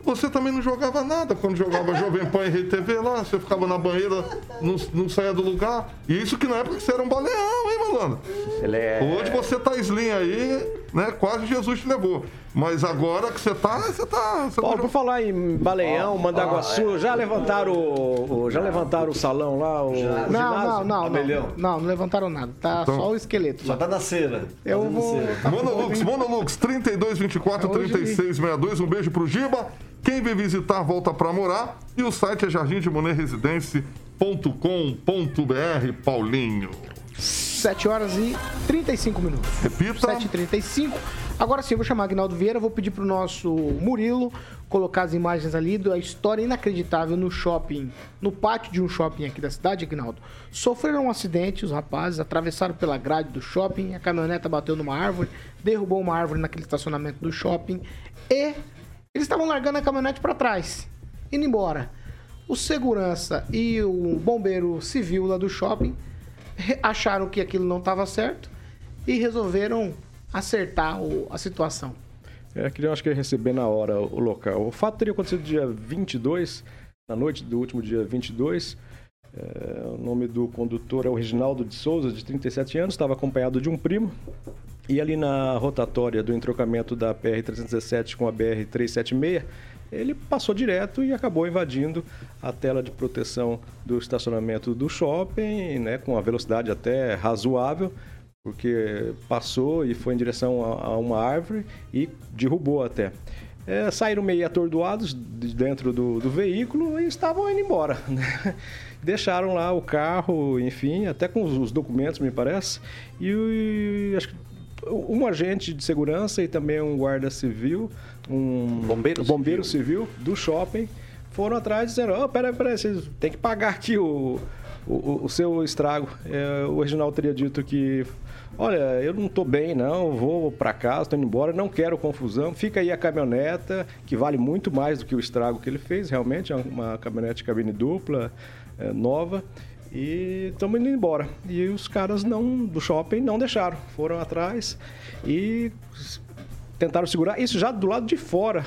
Você também não jogava nada quando jogava Jovem Pan e Rede TV lá, você ficava na banheira, não, não saía do lugar. E isso que na época você era um baleão, hein, malandro? Ele é. Hoje você tá slim aí, né? Quase Jesus te levou. Mas agora que você tá, você tá. Você Paulo, tá por falar em Baleão, Mandaguaçu, já levantaram o, o- já levantaram o salão lá, o Não, ginásio? não, não, Abelhão. não. Não, não levantaram nada. Tá Então- só o esqueleto. Só tá na cera. Eu vou. cera. Monolux, Monolux, 3224 Hoje- 3662. Um beijo pro Giba. Quem vem visitar, volta pra morar. E o site é jardimdemonerresidência.com.br, Paulinho. 7 horas e 35 minutos. Repita. 7h35. Agora sim, eu vou chamar Agnaldo Vieira, vou pedir pro nosso Murilo colocar as imagens ali da história inacreditável no shopping, no pátio de um shopping aqui da cidade, Agnaldo. Sofreram um acidente, os rapazes atravessaram pela grade do shopping, a caminhoneta bateu numa árvore, derrubou uma árvore naquele estacionamento do shopping e eles estavam largando a caminhonete para trás, indo embora. O segurança e o bombeiro civil lá do shopping acharam que aquilo não estava certo e resolveram acertar o- a situação. É, acho que receber na hora o local. O fato teria acontecido dia 22, na noite do último dia 22. É, o nome do condutor é o Reginaldo de Souza, de 37 anos, estava acompanhado de um primo. E ali na rotatória do entrocamento da PR-317 com a BR-376, ele passou direto e acabou invadindo a tela de proteção do estacionamento do shopping, né, com uma velocidade até razoável, porque passou e foi em direção a, a uma árvore e derrubou até. é, saíram meio atordoados de dentro do, do veículo e estavam indo embora. Né? Deixaram lá o carro, enfim, até com os, os documentos, me parece. E, e acho que um agente de segurança e também um guarda civil, um bombeiro, bombeiro civil. civil do shopping, foram atrás dizendo: oh, peraí, peraí, vocês têm que pagar aqui o, o, o seu estrago. É, o Reginaldo teria dito que olha, eu não estou bem não, vou para casa, estou indo embora, não quero confusão, fica aí a caminhoneta, que vale muito mais do que o estrago que ele fez, realmente, é uma caminhonete de cabine dupla, é, nova, e estamos indo embora. E os caras não do shopping não deixaram, foram atrás e tentaram segurar, isso já do lado de fora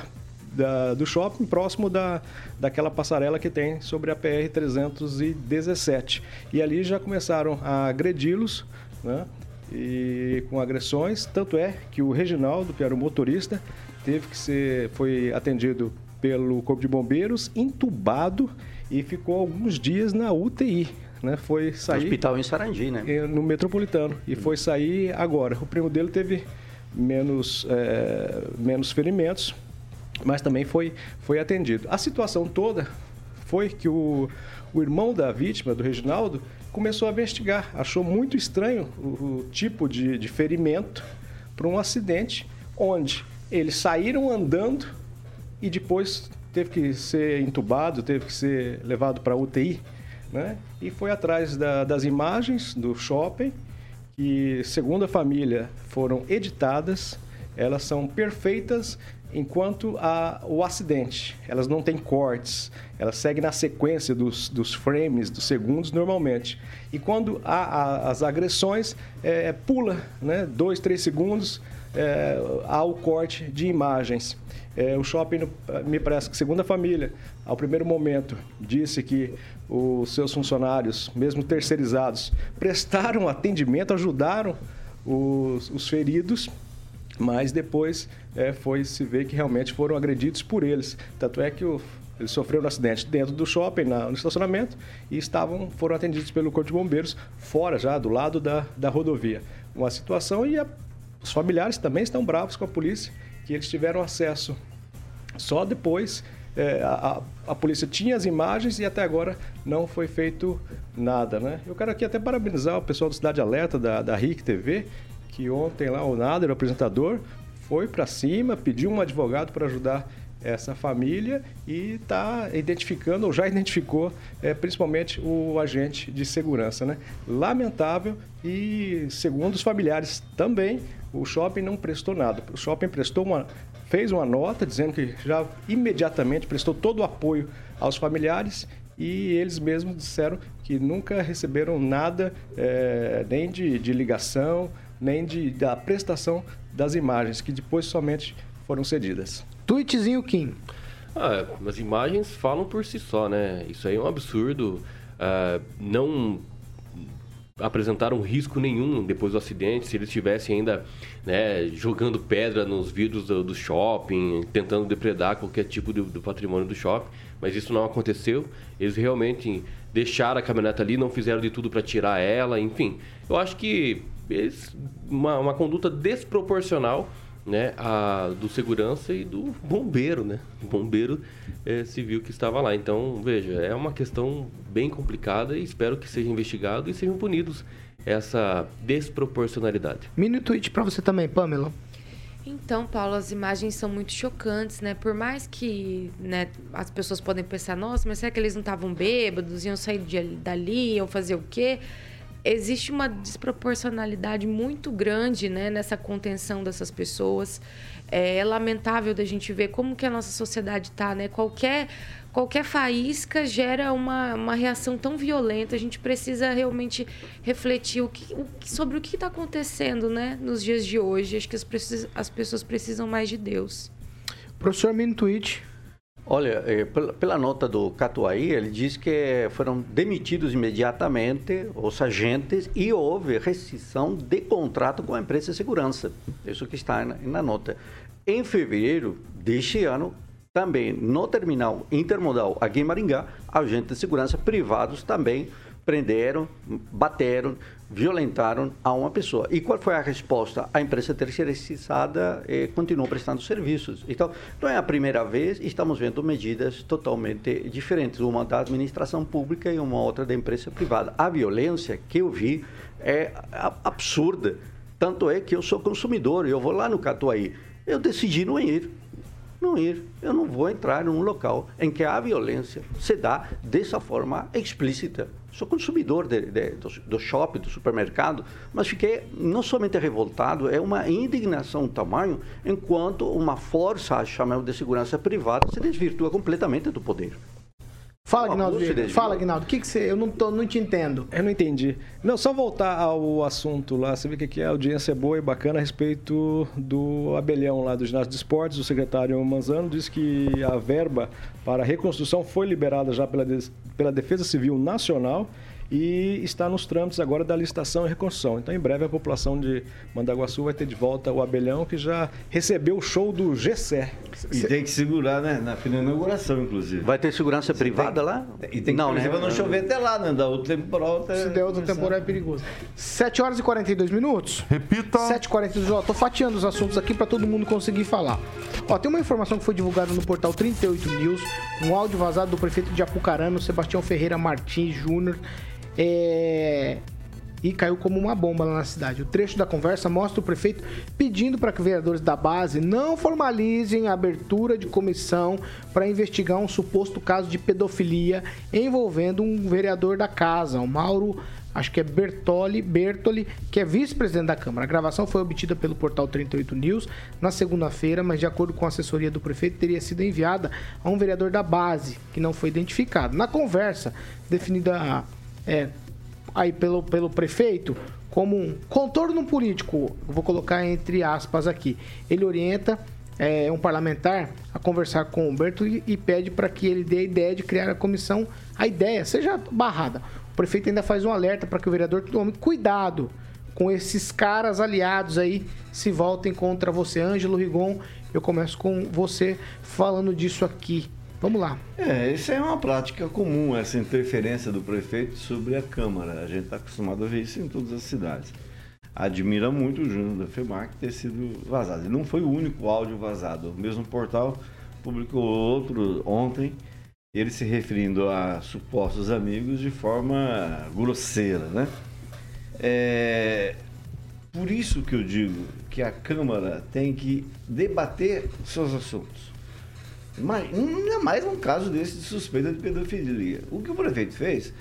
da, do shopping, próximo da, daquela passarela que tem sobre a PR-317. E ali já começaram a agredi-los, né? e com agressões. Tanto é que o Reginaldo, que era o motorista, teve que ser, foi atendido pelo Corpo de Bombeiros, entubado e ficou alguns dias na UTI. Né? Foi sair. No hospital em Sarandi, né? No metropolitano. E foi sair agora. O primo dele teve menos, é, menos ferimentos, mas também foi, foi atendido. A situação toda foi que o, o irmão da vítima, do Reginaldo, começou a investigar. Achou muito estranho o, o tipo de, de ferimento para um acidente onde eles saíram andando e depois teve que ser entubado, teve que ser levado para UTI, né? E foi atrás da, das imagens do shopping que, segundo a família, foram editadas. Elas são perfeitas enquanto a, o acidente. Elas não têm cortes, elas seguem na sequência dos, dos frames, dos segundos normalmente. E quando há, as agressões, é, pula, né? dois, três segundos, é, há o corte de imagens. É, o shopping, me parece que, segundo a família, ao primeiro momento, disse que os seus funcionários, mesmo terceirizados, prestaram atendimento, ajudaram os, os feridos mas depois é, foi se ver que realmente foram agredidos por eles. Tanto é que o, eles sofreram um acidente dentro do shopping, na, no estacionamento, e estavam, foram atendidos pelo Corpo de Bombeiros fora já, do lado da, da rodovia. Uma situação e a, os familiares também estão bravos com a polícia, que eles tiveram acesso só depois. É, a, a, polícia tinha as imagens e até agora não foi feito nada, né? Eu quero aqui até parabenizar o pessoal do Cidade Alerta, da, da RIC TV, que ontem lá o Nader, o apresentador, foi para cima, pediu um advogado para ajudar essa família e está identificando, ou já identificou, é, principalmente o agente de segurança. Né? Lamentável e, segundo os familiares também, o shopping não prestou nada. O shopping prestou uma, fez uma nota dizendo que já imediatamente prestou todo o apoio aos familiares e eles mesmos disseram que nunca receberam nada, é, nem de, de ligação, nem de, da prestação das imagens, que depois somente foram cedidas. Tweetzinho Kim. Ah, as imagens falam por si só, né? Isso aí é um absurdo. Ah, não apresentaram risco nenhum depois do acidente, se eles estivessem ainda né, jogando pedra nos vidros do, do, shopping, tentando depredar qualquer tipo de, do patrimônio do shopping, mas isso não aconteceu. Eles realmente deixaram a caminhonete ali, não fizeram de tudo para tirar ela, enfim. Eu acho que uma, uma conduta desproporcional né, a, do segurança e do bombeiro, né? O bombeiro é, civil que estava lá. Então, veja, é uma questão bem complicada e espero que seja investigado e sejam punidos essa desproporcionalidade. Mini tweet para você também, Pamela. Então, Paulo, as imagens são muito chocantes, né? Por mais que né, as pessoas podem pensar, nossa, mas será que eles não estavam bêbados, iam sair de, dali, iam fazer o quê? Existe uma desproporcionalidade muito grande né, nessa contenção dessas pessoas. É, lamentável da gente ver como que a nossa sociedade está, né? Qualquer, qualquer faísca gera uma, uma reação tão violenta. A gente precisa realmente refletir o que, o, sobre o que está acontecendo né, nos dias de hoje. Acho que as, as pessoas precisam mais de Deus. Professor Mintuit, Olha, eh, pela nota do Catuaí, ele diz que foram demitidos imediatamente os agentes e houve rescisão de contrato com a empresa de segurança. Isso que está na nota. Em fevereiro deste ano, também no terminal intermodal aqui em Maringá, agentes de segurança privados também prenderam, bateram, violentaram a uma pessoa. E qual foi a resposta? A empresa terceirizada eh, continuou prestando serviços. Então, não é a primeira vez, estamos vendo medidas totalmente diferentes, uma da administração pública e uma outra da empresa privada. A violência que eu vi é absurda. Tanto é que eu sou consumidor, eu vou lá no Catuaí, eu decidi não ir não ir. Eu não vou entrar num local em que a violência se dá dessa forma explícita. Sou consumidor de, de, do, do, shopping, do supermercado, mas fiquei não somente revoltado, é uma indignação tamanho, enquanto uma força, chamamos de segurança privada, se desvirtua completamente do poder. Fala, Guinaldo. Fala, Guinaldo. O que, que você. Eu não, tô, não te entendo. Eu não entendi. Não, só voltar ao assunto lá. Você vê que aqui a audiência é boa e bacana a respeito do abelhão lá do ginásio de esportes. O secretário Manzano disse que a verba para a reconstrução foi liberada já pela, pela Defesa Civil Nacional e está nos trâmites agora da licitação e reconstrução. Então, em breve, a população de Mandaguaçu vai ter de volta o Abelhão, que já recebeu o show do GCE. E tem que segurar, né? Na inauguração, inclusive. Vai ter segurança privada tem, lá? E tem que, não, por exemplo, né? não chover até lá, né? Da outro temporal até... Se der outro temporal é perigoso. 7 horas e 42 minutos. Repita. 7 e 42 Ó, tô fatiando os assuntos aqui para todo mundo conseguir falar. Ó, tem uma informação que foi divulgada no portal 38 News, um áudio vazado do prefeito de Apucarana, Sebastião Ferreira Martins Júnior, é, e caiu como uma bomba lá na cidade. O trecho da conversa mostra o prefeito pedindo para que vereadores da base não formalizem a abertura de comissão para investigar um suposto caso de pedofilia envolvendo um vereador da casa, o Mauro acho que é Bertoli, Bertoli, que é vice-presidente da Câmara. A gravação foi obtida pelo portal 38 News na segunda-feira, mas de acordo com a assessoria do prefeito, teria sido enviada a um vereador da base, que não foi identificado. Na conversa, definida é, aí pelo, pelo prefeito como um contorno político, vou colocar entre aspas aqui. Ele orienta é, um parlamentar a conversar com o Humberto e, e pede para que ele dê a ideia de criar a comissão, a ideia seja barrada. O prefeito ainda faz um alerta para que o vereador tome cuidado com esses caras aliados aí se voltem contra você. Ângelo Rigon, eu começo com você falando disso aqui. Vamos lá. É, isso é uma prática comum, essa interferência do prefeito sobre a Câmara. A gente está acostumado a ver isso em todas as cidades. Admira muito o Júnior da FEMAC ter sido vazado. Ele não foi o único áudio vazado. O mesmo portal publicou outro ontem, ele se referindo a supostos amigos de forma grosseira, né? É, por isso que eu digo que a Câmara tem que debater seus assuntos. Ainda mais um caso desse de suspeita de pedofilia. O que o prefeito fez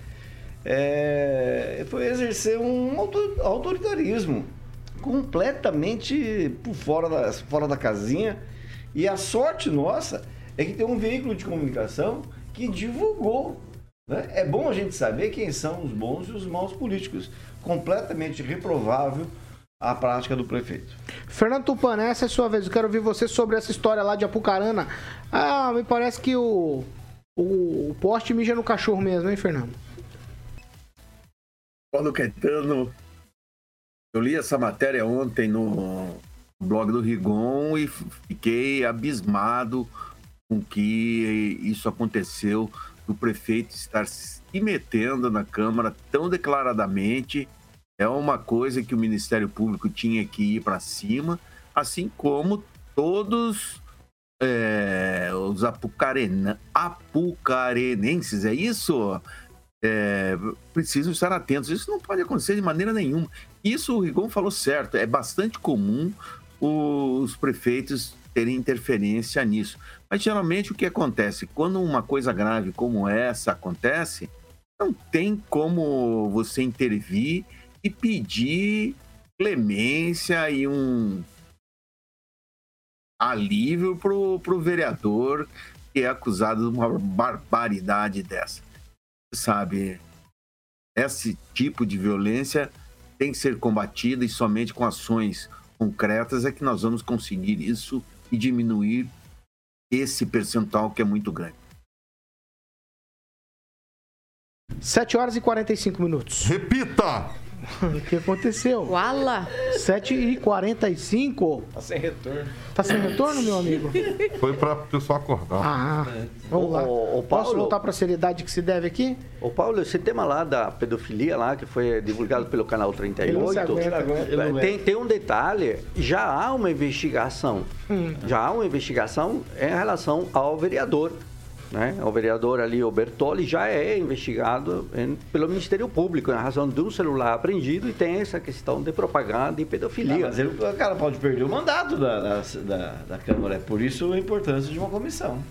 é, foi exercer um autoritarismo completamente por fora da, fora da casinha. E a sorte nossa é que tem um veículo de comunicação que divulgou. Né? É bom a gente saber quem são os bons e os maus políticos. Completamente reprovável a prática do prefeito. Fernando Tupan, essa é a sua vez. Eu quero ouvir você sobre essa história lá de Apucarana. Ah, me parece que o, o, o poste mija no cachorro mesmo, hein, Fernando? Paulo Caetano, eu li essa matéria ontem no blog do Rigon e fiquei abismado com que isso aconteceu do prefeito estar se metendo na Câmara tão declaradamente é uma coisa que o Ministério Público tinha que ir para cima, assim como todos é, os apucarena, apucarenenses, é isso? É, precisam estar atentos. Isso não pode acontecer de maneira nenhuma. Isso o Rigon falou certo. É bastante comum os prefeitos terem interferência nisso. Mas geralmente o que acontece? Quando uma coisa grave como essa acontece, não tem como você intervir e pedir clemência e um alívio pro, pro vereador que é acusado de uma barbaridade dessa. Sabe, esse tipo de violência tem que ser combatida e somente com ações concretas é que nós vamos conseguir isso e diminuir esse percentual que é muito grande. 7 horas e 45 minutos. Repita! O que aconteceu? Uala! 7h45. Tá sem retorno. Tá sem retorno, meu amigo? Foi para o pessoal acordar. Ah, vamos lá. Ô, Posso Paulo. voltar para a seriedade que se deve aqui? Ô Paulo, esse tema lá da pedofilia lá, que foi divulgado pelo canal Ele não se 38, aguenta. Não tem, tem um detalhe, já há uma investigação. Hum. Já há uma investigação em relação ao vereador. Né? O vereador ali, o Bertoli, já é investigado em- pelo Ministério Público em razão de um celular apreendido e tem essa questão de propaganda e pedofilia. mas ele, o cara pode perder o mandato da, da, da, da Câmara. É por isso a importância de uma comissão.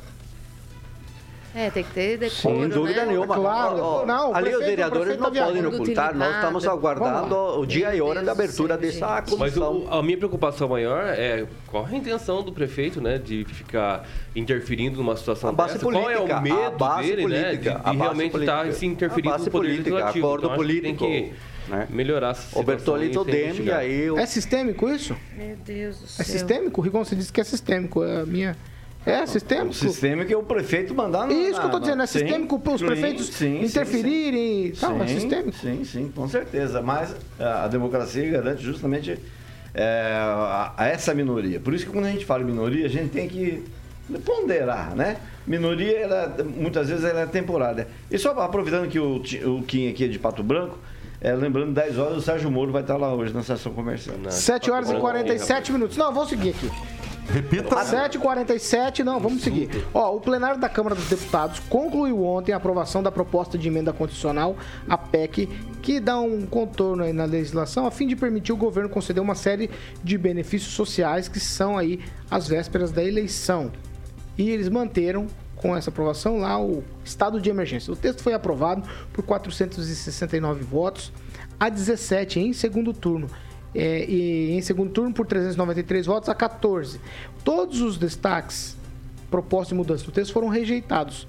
É, tem que ter decoro, Sem dúvida né? nenhuma. Claro. Ó, Não, o ali prefeito- os o vereadores não tá podem ocultar. Nós estamos aguardando o dia e hora Deus da abertura céu, dessa gente. Mas comissão. o- a minha preocupação maior é qual a intenção do prefeito, né, de ficar interferindo numa situação A base dessa. qual é política, o a medo base dele, né, de, política, de a base realmente estar política. se interferindo A base no poder política, legislativo. acordo Então, acho que tem político, que né? melhorar O situação Bertolito e ser Demi e aí o É sistêmico isso? Meu Deus do céu. É sistêmico? O Rigon, você disse que é sistêmico. É a minha... É sistêmico? O sistema que é o prefeito mandar na- Isso que eu tô na- dizendo, é sim, sistêmico os sim, prefeitos sim, sim, interferirem sim. tal, é Sim, sistêmico. Sim, sim, com certeza. Mas a, a democracia garante justamente é, a, a essa minoria. Por isso que quando a gente fala em minoria, a gente tem que ponderar, né? Minoria, ela, muitas vezes, ela é temporária. E só aproveitando que o, o Kim aqui é de Pato Branco, é, lembrando, 10 horas, o Sérgio Moro vai estar lá hoje na sessão comercial. 7 horas e 47 minutos. Não, vamos seguir aqui. Repita. 7h47, não, vamos seguir. Ó, o plenário da Câmara dos Deputados concluiu ontem a aprovação da proposta de emenda constitucional, a PEC, que dá um contorno aí na legislação a fim de permitir o governo conceder uma série de benefícios sociais que são aí as vésperas da eleição. E eles manteram com essa aprovação lá o estado de emergência. O texto foi aprovado por 469 votos a 17 em segundo turno. É, e em segundo turno por 393 votos a 14. Todos os destaques propostos de mudança do texto foram rejeitados.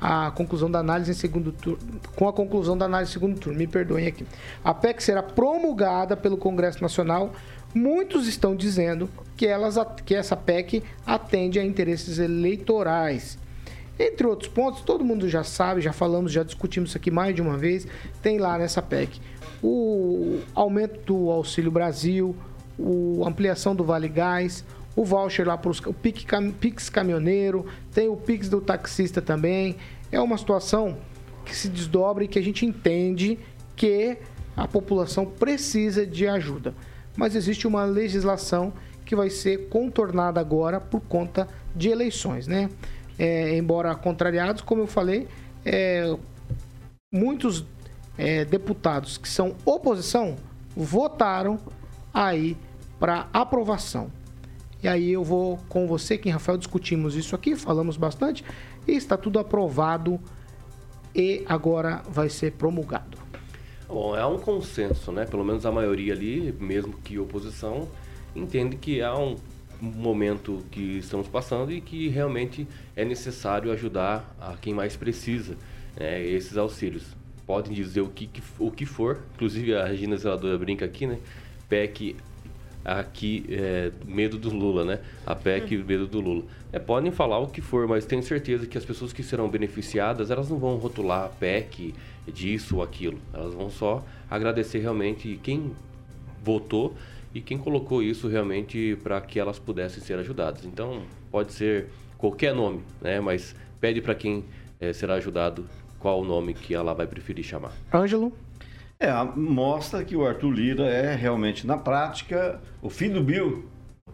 A conclusão da análise em segundo turno, com a conclusão da análise em segundo turno, me perdoem aqui. A PEC será promulgada pelo Congresso Nacional. Muitos estão dizendo que, elas, que essa PEC atende a interesses eleitorais. Entre outros pontos, todo mundo já sabe, já falamos, já discutimos isso aqui mais de uma vez, tem lá nessa PEC o aumento do Auxílio Brasil, a ampliação do Vale Gás, o voucher lá para os o Pix, Pix caminhoneiro, tem o Pix do taxista também. É uma situação que se desdobra e que a gente entende que a população precisa de ajuda. Mas existe uma legislação que vai ser contornada agora por conta de eleições, né? É, embora contrariados, como eu falei, é, muitos é, deputados que são oposição votaram aí para aprovação. E aí eu vou com você, Kim Rafael, discutimos isso aqui, falamos bastante, e está tudo aprovado e agora vai ser promulgado. Bom, é um consenso, né? Pelo menos a maioria ali, mesmo que oposição, entende que há um momento que estamos passando e que realmente é necessário ajudar a quem mais precisa, né? esses auxílios. Podem dizer o que, o que for, inclusive a Regina Zeladora brinca aqui, né? PEC aqui, é, medo do Lula, né? A PEC, medo do Lula. É, podem falar o que for, mas tenho certeza que as pessoas que serão beneficiadas, elas não vão rotular a PEC disso ou aquilo. Elas vão só agradecer realmente quem votou e quem colocou isso realmente para que elas pudessem ser ajudadas. Então, pode ser qualquer nome, né? Mas pede para quem eh, será ajudado qual o nome que ela vai preferir chamar. Ângelo? É, mostra que o Arthur Lira é realmente, na prática, o filho do Bill,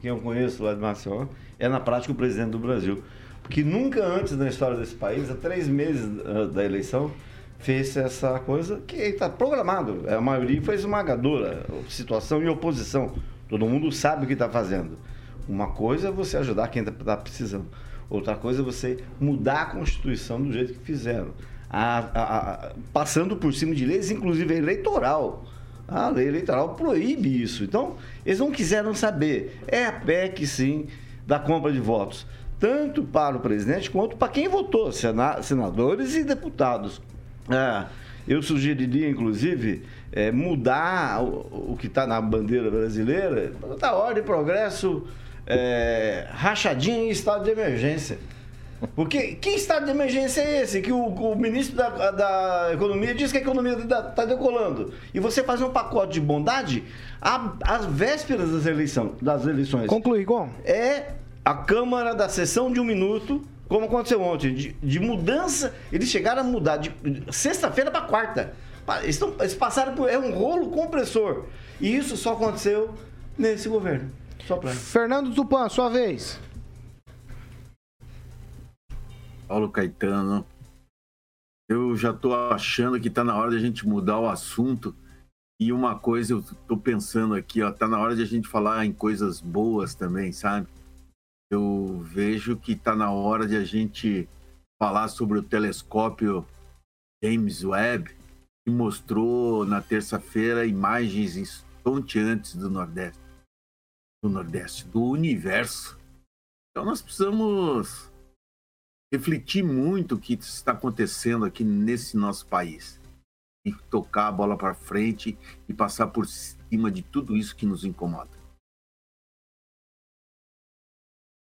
quem eu conheço lá de Maceió, é na prática o presidente do Brasil. Porque nunca antes na história desse país, há três meses ah, da eleição, fez essa coisa que está programado. A maioria foi esmagadora, situação e oposição. Todo mundo sabe o que está fazendo. Uma coisa é você ajudar quem está precisando. Outra coisa é você mudar a Constituição do jeito que fizeram. A- a- a- passando por cima de leis, inclusive eleitoral. A lei eleitoral proíbe isso. Então, eles não quiseram saber. É a PEC, sim, da compra de votos. Tanto para o presidente quanto para quem votou, sena- senadores e deputados. É, eu sugeriria, inclusive, é, mudar o, o que está na bandeira brasileira, da ordem progresso, é, rachadinha em estado de emergência. Porque que estado de emergência é esse? Que o, o ministro da, da Economia diz que a economia está decolando. E você faz um pacote de bondade às vésperas das, eleição, das eleições. Conclui, Gon. É a Câmara da sessão de um minuto, como aconteceu ontem, de, de mudança. Eles chegaram a mudar de sexta-feira para quarta. Eles, tão- eles passaram por. É um rolo compressor. E isso só aconteceu nesse governo. Só pra. Fernando Tupan, sua vez. Paulo Caetano, eu já tô achando que tá na hora de a gente mudar o assunto. E uma coisa eu tô pensando aqui, ó, tá na hora de a gente falar em coisas boas também, sabe? Eu vejo que tá na hora de a gente falar sobre o telescópio James Webb, que mostrou na terça-feira imagens estonteantes do Nordeste, do Nordeste, do universo. Então nós precisamos refletir muito o que está acontecendo aqui nesse nosso país e tocar a bola para frente e passar por cima de tudo isso que nos incomoda.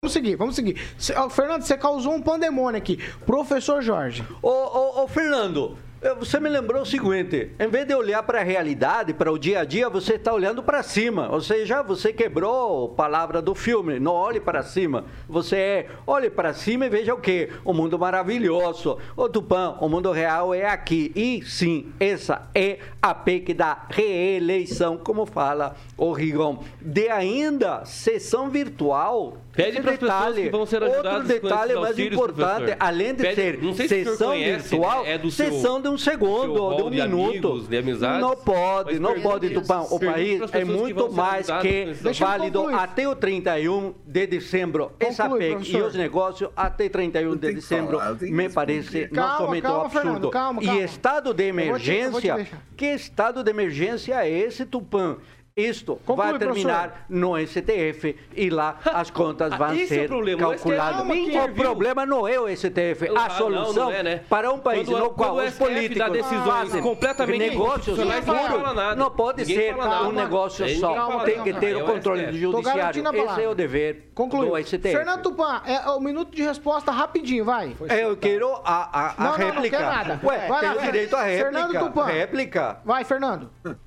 Vamos seguir, vamos seguir. Cê- ó, Fernando, você causou um pandemônio aqui. Professor Jorge. Ô, ô, ô, Fernando, você me lembrou o seguinte: em vez de olhar para a realidade, para o dia a dia, você está olhando para cima. Ou seja, você quebrou a palavra do filme. Não olhe para cima. Você é, olhe para cima e veja o quê? O mundo maravilhoso. Ô, Tupã, o mundo real é aqui. E sim, essa é a PEC da reeleição, como fala o Rigon. De ainda sessão virtual. Pede para as pessoas que vão ser ajudadas Outro detalhe mais auxílios, importante, professor. além de Pede- ser não sei se sessão conhece, virtual, né? É do seu- sessão de um segundo, de um de minuto. amigos, de amizades. não pode, Mas não pode, Tupã. O país é que muito ser mais que válido até o 31 de dezembro. Essa PEC e os negócios até 31 de que dezembro falar, que me parece Calma, não somente um absurdo. Fernando, calma, calma. E estado de te- emergência, que estado de emergência é esse, Tupã? Isto Conclui, vai terminar no STF e lá as contas vão esse é o ser o STF calculadas. O interviu. problema não é o STF. Ah, A não, solução não é, né? para um país Quando- no qual o os políticos dá decisões fazem completamente negócios nada. não pode Ninguém ser fala nada. um negócio Ninguém só. fala Tem que ter É o o controle do judiciário. Esse é o dever Concluiu. do STF. Fernando Tupan, é o minuto de resposta rapidinho, vai. Eu quero a, a, a Não, não, não réplica. quer nada. Ué, Vai lá, tenho direito à Fernando réplica. Tupan. Réplica. Vai, Fernando.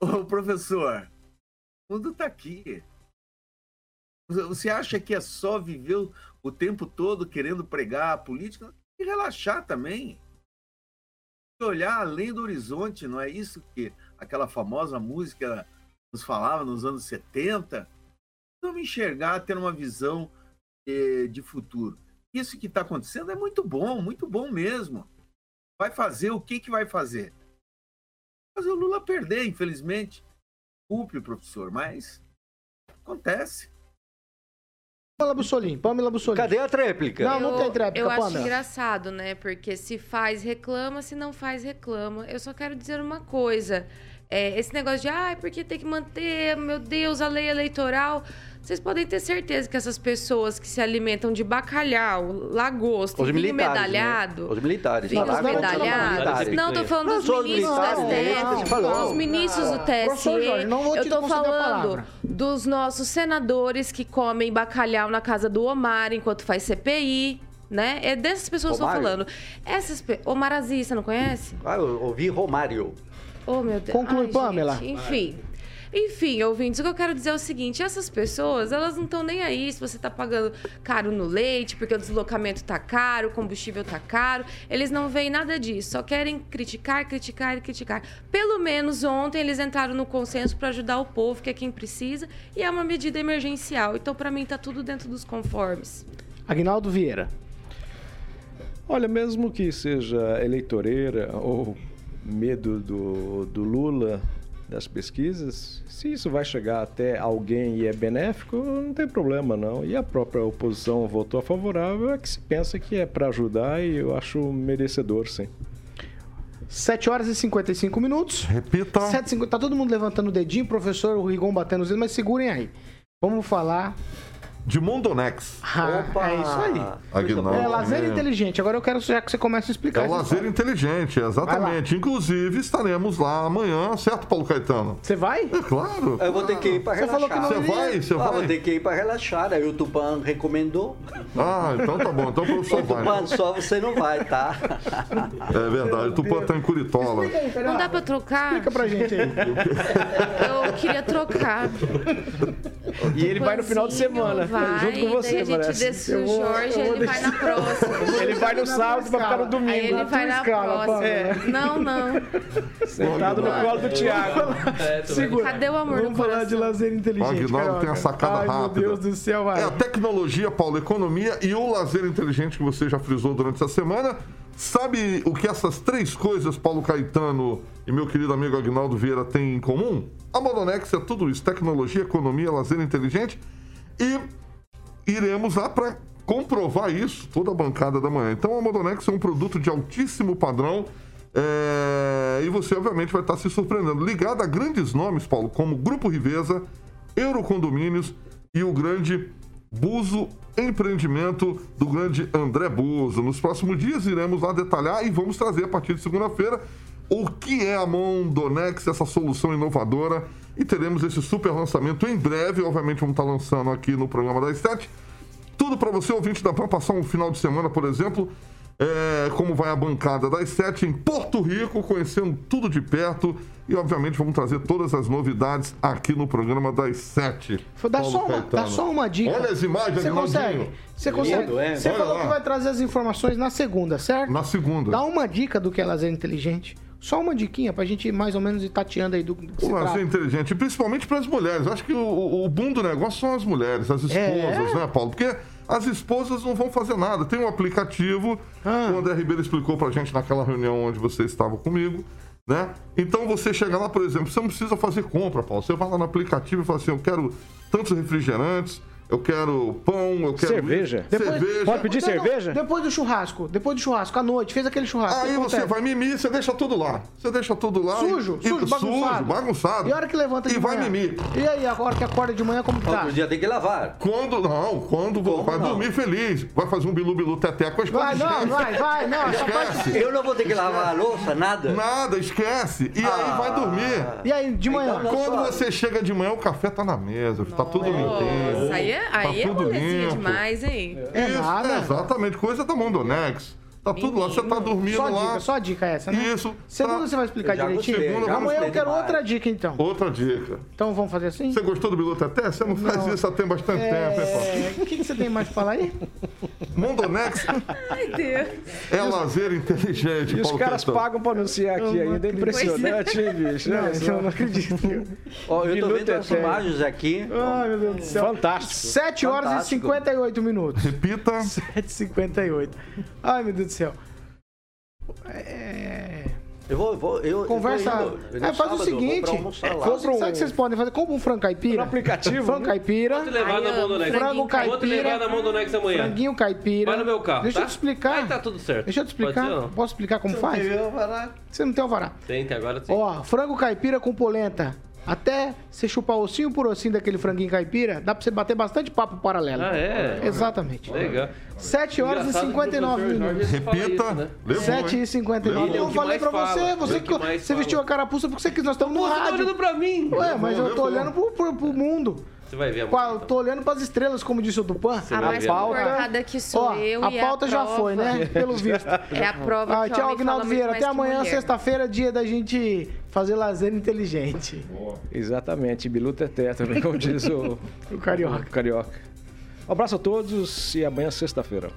Ô, professor, o mundo tá aqui. Você acha que é só viver o- tempo todo querendo pregar a política? E relaxar também. Olhar além do horizonte, não é isso que aquela famosa música nos falava nos anos 70? Vamos enxergar, ter uma visão eh, de futuro. Isso que está acontecendo é muito bom, muito bom mesmo. Vai fazer o que, que vai fazer? Fazer o Lula perder, infelizmente. Culpe, professor, mas acontece. Pamela Bussolini, Pamela Bussolini. Cadê a tréplica? Não, não tem tréplica, Eu acho Pamela. engraçado, né? Porque se faz, reclama, se não faz, reclama. Eu só quero dizer uma coisa. É, esse negócio de, ai, porque tem que manter, meu Deus, a lei eleitoral. Vocês podem ter certeza que essas pessoas que se alimentam de bacalhau, lagosta, Os vinho militares, medalhado. né? Os militares. Vinhos Tá militares. Não, tô falando Não, dos ministros você falou. Os ministros do TSE. Jorge, não vou te Eu tô falando dos nossos senadores que comem bacalhau na casa do Omar enquanto faz CPI. Né? É dessas pessoas que eu tô Romário? falando. Essas pe... Omar Aziz, você não conhece? Ah, eu ouvi Romário. Oh, meu Deus. Conclui, Ai, Pamela. gente, Enfim. Enfim, ouvintes, o que eu quero dizer é o seguinte: essas pessoas, elas não estão nem aí se você tá pagando caro no leite, porque o deslocamento tá caro, o combustível tá caro. Eles não veem nada disso, só querem criticar, criticar e criticar. Pelo menos ontem eles entraram no consenso para ajudar o povo, que é quem precisa, e é uma medida emergencial. Então, para mim, tá tudo dentro dos conformes. Agnaldo Vieira. Olha, mesmo que seja eleitoreira ou medo do, do Lula das pesquisas, se isso vai chegar até alguém e é benéfico, não tem problema não. E a própria oposição votou a favorável, é que se pensa que é para ajudar e eu acho merecedor, sim. 7 horas e 55 minutos. Repita. 7h50. Tá todo mundo levantando o dedinho, professor Rigon batendo os dedos, mas segurem aí. Vamos falar. De Mondonex. Ah, Opa! é isso aí. Aguinaldo. É lazer É. inteligente. Agora eu quero já que você comece a É explicar. o essa lazer história. inteligente, exatamente. Inclusive, estaremos lá amanhã, certo, Paulo Caetano? Você vai? É claro. Eu vou ter que ir para Você relaxar. falou que não Você vai? Você Ah, vai? vou ter que ir para relaxar. Aí o Tupan recomendou. Ah, então tá bom. Então o professor vai. né? Tupã, só você não vai, tá? É verdade. O Tupã tá em Curitola. Não dá pra trocar? Explica pra gente aí. Eu queria trocar. E ele vai no final de semana, Vai, junto com você, daí a gente parece. Eu o Jorge, vou ele vai na próxima. Ele vai no sábado pra ficar no domingo. Aí ele vai na próxima. É. Não, não. Sentado no colo do Thiago. Segura. Cadê o amor Vamos no falar de lazer inteligente. Aguinaldo tem a sacada Ai, rápida. Meu Deus do céu, vai. É a tecnologia, Paulo, economia e o lazer inteligente que você já frisou durante essa semana. Sabe o que essas três coisas, Paulo Caetano e meu querido amigo Agnaldo Vieira, têm em comum? A Modonex é tudo isso: tecnologia, economia, lazer inteligente. E iremos lá para comprovar isso, toda a bancada da manhã. Então a Modonex é um produto de altíssimo padrão. é, E você, obviamente, vai estar se surpreendendo. Ligado a grandes nomes, Paulo, como Grupo Riveza, Eurocondomínios e o grande Buzo Empreendimento do grande André Buzo. Nos próximos dias iremos lá detalhar e vamos trazer a partir de segunda-feira o que é a Mondonex, essa solução inovadora. E teremos esse super lançamento em breve. Obviamente, vamos estar lançando aqui no programa das sete. Tudo para você, ouvinte da PAN, passar um final de semana, por exemplo, é, como vai a bancada das sete em Porto Rico, conhecendo tudo de perto. E, obviamente, vamos trazer todas as novidades aqui no programa das sete. Dá Paulo só, uma, Caetano. dá só uma dica. Olha as imagens, Você consegue? Você consegue? Lindo, é? Você Olha falou lá. que vai trazer as informações na segunda, certo? Na segunda. Dá uma dica do que é lazer inteligente. Só uma diquinha pra gente mais ou menos ir tateando aí do que se O lazer trata. inteligente, principalmente para as mulheres. Acho que o, o, o boom do negócio são as mulheres, as esposas, É? né, Paulo? Porque as esposas não vão fazer nada. Tem um aplicativo, Ah. o André Ribeiro explicou pra gente naquela reunião onde você estava comigo, né? Então você chega lá, por exemplo, você não precisa fazer compra, Paulo. Você vai lá no aplicativo e fala assim: eu quero tantos refrigerantes, eu quero pão, eu quero. Cerveja? Cerveja. Pode pedir Não, não, cerveja? Depois do churrasco, depois do churrasco, à noite, fez aquele churrasco. Aí você vai mimir, você deixa tudo lá. Você deixa tudo lá. Sujo, e, sujo, e, bagunçado. bagunçado. E a hora que levanta de E vai manhã? mimir. E aí, agora que acorda de manhã, como que tá? Outro dia tem que lavar. Quando não, quando vai não? dormir feliz, vai fazer um bilu-bilu teté com as Vai, coisas. não, vai, vai, não. Essa parte... Esquece. Eu não vou ter que lavar a louça, nada? Nada, esquece. E aí vai dormir. E aí, de manhã? Então, Quando suave. você chega de manhã, o café tá na mesa, tá tudo limpinho. Nossa, aí é, aí é tá limpo. demais, hein? É Isso, nada. exatamente, coisa da Mondonex. Tá tudo lá, você tá dormindo Só lá. dica, só dica essa, né? Isso. Segunda tá. você vai explicar direitinho? já Amanhã eu quero demais. outra dica, então. Outra dica. Então vamos fazer assim? Você gostou do bilu teté? Você não, faz Não. isso há tem bastante tempo, hein, Paulo? É, O que, que você tem mais pra falar aí? Mondonex Ai, Deus. é lazer inteligente, E os Paulo caras pagam pra anunciar aqui não ainda. É impressionante, hein, bicho? Não, isso só. eu não acredito. Ó, eu tô vendo as imagens aqui. Ai, meu Deus do céu. Fantástico. 7 horas Fantástico. e 58 minutos. Repita. 7h58. Ai, meu Deus do céu. É... Eu vou, eu vou, eu, Conversa. eu tô indo- É, no faz sábado, o eu seguinte. compra um... Sabe o que vocês podem fazer? Compra um frango caipira. No aplicativo, Frango caipira. Vou te levar na Ai, amo Mondonex. frango Vou te levar caipira. na Mondonex amanhã. Franguinho caipira. Vai no meu carro, Deixa eu tá? te explicar. Aí tá tudo certo. Deixa eu te explicar. ser, não? Posso explicar como faz? Você não tem alvará. Tem, tem agora sim. Ó, frango caipira com polenta. Até você chupar ossinho por ossinho daquele franguinho caipira, dá pra você bater bastante papo paralelo. Ah, é? Exatamente. Legal. 7 horas e Engraçado o 59 professor minutos. Repita. isso, né? Levou, 7 hein? e 59 Ele é Eu falei pra você, fala, você, é o que, que você vestiu a carapuça porque você quis, nós estamos no Você tá olhando rádio. pra mim. Ué, mas eu tô levou. olhando pro, pro, pro mundo. Você vai ver Qua- amanhã. Eu tô olhando pras estrelas, como disse o Tupã. A mais comportada que sou Ó, eu a e pauta a já prova. foi, né? Pelo visto. É a prova Ah, que tchau, Agnaldo Vieira. Até amanhã, sexta-feira, dia da gente fazer lazer inteligente. Exatamente, Bilu Teté também, como diz o, O Carioca. o Carioca. Um abraço a todos e amanhã, sexta-feira.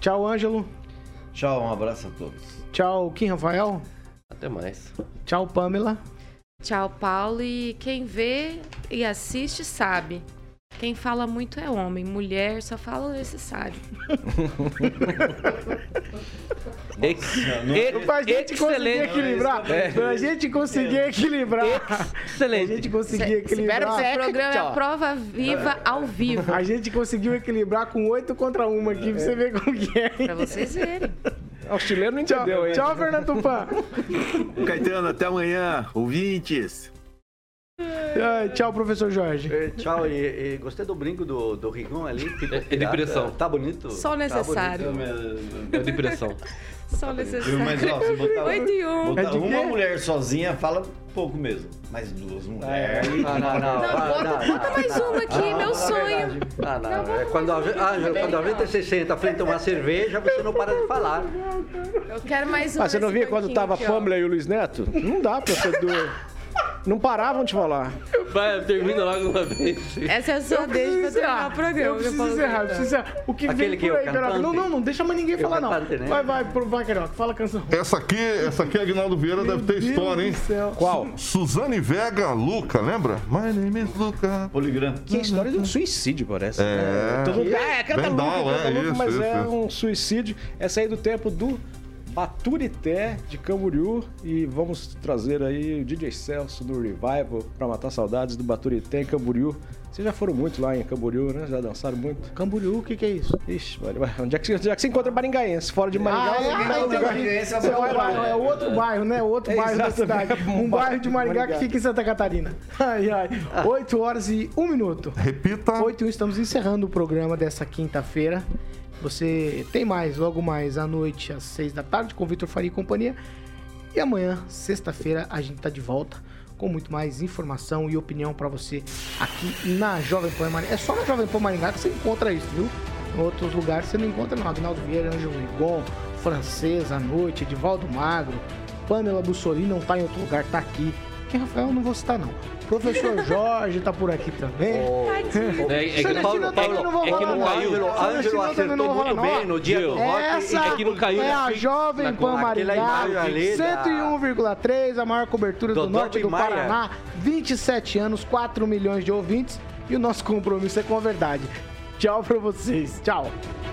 Tchau, Ângelo. Tchau, um abraço a todos. Tchau, Kim Rafael. Até mais. Tchau, Pamela. Tchau, Paulo. E quem vê e assiste sabe. Quem fala muito é homem. Mulher só fala necessário. Ex- Pra gente conseguir Excelente. equilibrar. Pra gente conseguir equilibrar. A Excelente. gente conseguir equilibrar. O programa é a prova viva ao vivo. A gente conseguiu equilibrar com oito contra uma aqui, pra você ver como que é. Pra vocês verem. O chileno não Tchau, entendeu, hein? tchau Fernando Tupan. Caetano, até amanhã. Ouvintes. Ah, Tchau, professor Jorge. Eh, Tchau, e, e gostei do brinco do, do Rigon ali. É- é de pressão. Tá bonito. Só o necessário. É depressão. Só o necessário. Mas, ó, se botar, e um. botar É de quê? uma mulher sozinha, fala pouco mesmo. Mas duas mulheres. Não, não, não. Não, ah, bota, não, bota mais uma aqui, meu sonho. Ah, não. É quando, a, Ângelo, quando a gente se senta frente a uma cerveja, você não para de falar. Eu quero mais uma. Ah, você não via quando tava a. Pamela e o Luiz Neto? Não dá pra ser dois. Não paravam de falar. Vai, termina logo uma vez. Essa é a sua deixa pra terminar o programa. Eu preciso encerrar, eu preciso encerrar. O que Aquele vem que por é aí, Carioca? Não, não, não deixa mais ninguém é o falar, não. cantante, né? Vai, vai, pro- vai, Carioca, fala a canção. Essa aqui, essa aqui, Aguinaldo Vieira, deve ter Meu história, hein? Deus do céu. Qual? Suzane Vega Luca, lembra? My name is Luca. Poligram. Que é história de um suicídio, parece. É. Todo mundo, ah, é, canta louco, down, canta é, louco, isso, mas isso, é isso. um suicídio. Essa aí do tempo do Baturité de Camboriú e vamos trazer aí o DJ Celso do Revival pra matar saudades do Baturité em Camboriú. Vocês já foram muito lá em Camboriú, né? Já dançaram muito? Camboriú, o que que é isso? Ixi, onde é que, onde é que você encontra maringaense? Fora de Maringá, Ah, é, ah, um lugar- entendi. Você vai lá, é outro bairro, né? Outro É, bairro da cidade. Um bairro de Maringá que Maringá. fica em Santa Catarina. Ai, ai. 8 horas e 1 minuto. Repita. 8 e 1, estamos encerrando o programa dessa quinta-feira. Você tem mais, logo mais à noite, às 6 da tarde, com Vitor Faria e companhia. E amanhã, sexta-feira, a gente tá de volta com muito mais informação e opinião pra você aqui na Jovem Pan Maringá. É só na Jovem Pan Maringá que você encontra isso, viu? Em outros lugares você não encontra não. Aguinaldo Vieira, Ângelo Rigon, Francês à noite, Edivaldo Magro, Pamela Bussolini não tá em outro lugar, tá aqui. Que Rafael não vou citar não. Professor Jorge tá por aqui também. É, é que Paulo, eu também não é que não caiu. Ângelo, Ângelo não acertou muito bem no dia do rock. Essa é que não caiu é a Jovem Pan Maringá, imagem ali da- 101,3, a maior cobertura do norte do. Paraná, 27 anos, 4 milhões de ouvintes e o nosso compromisso é com a verdade. Tchau pra vocês, tchau.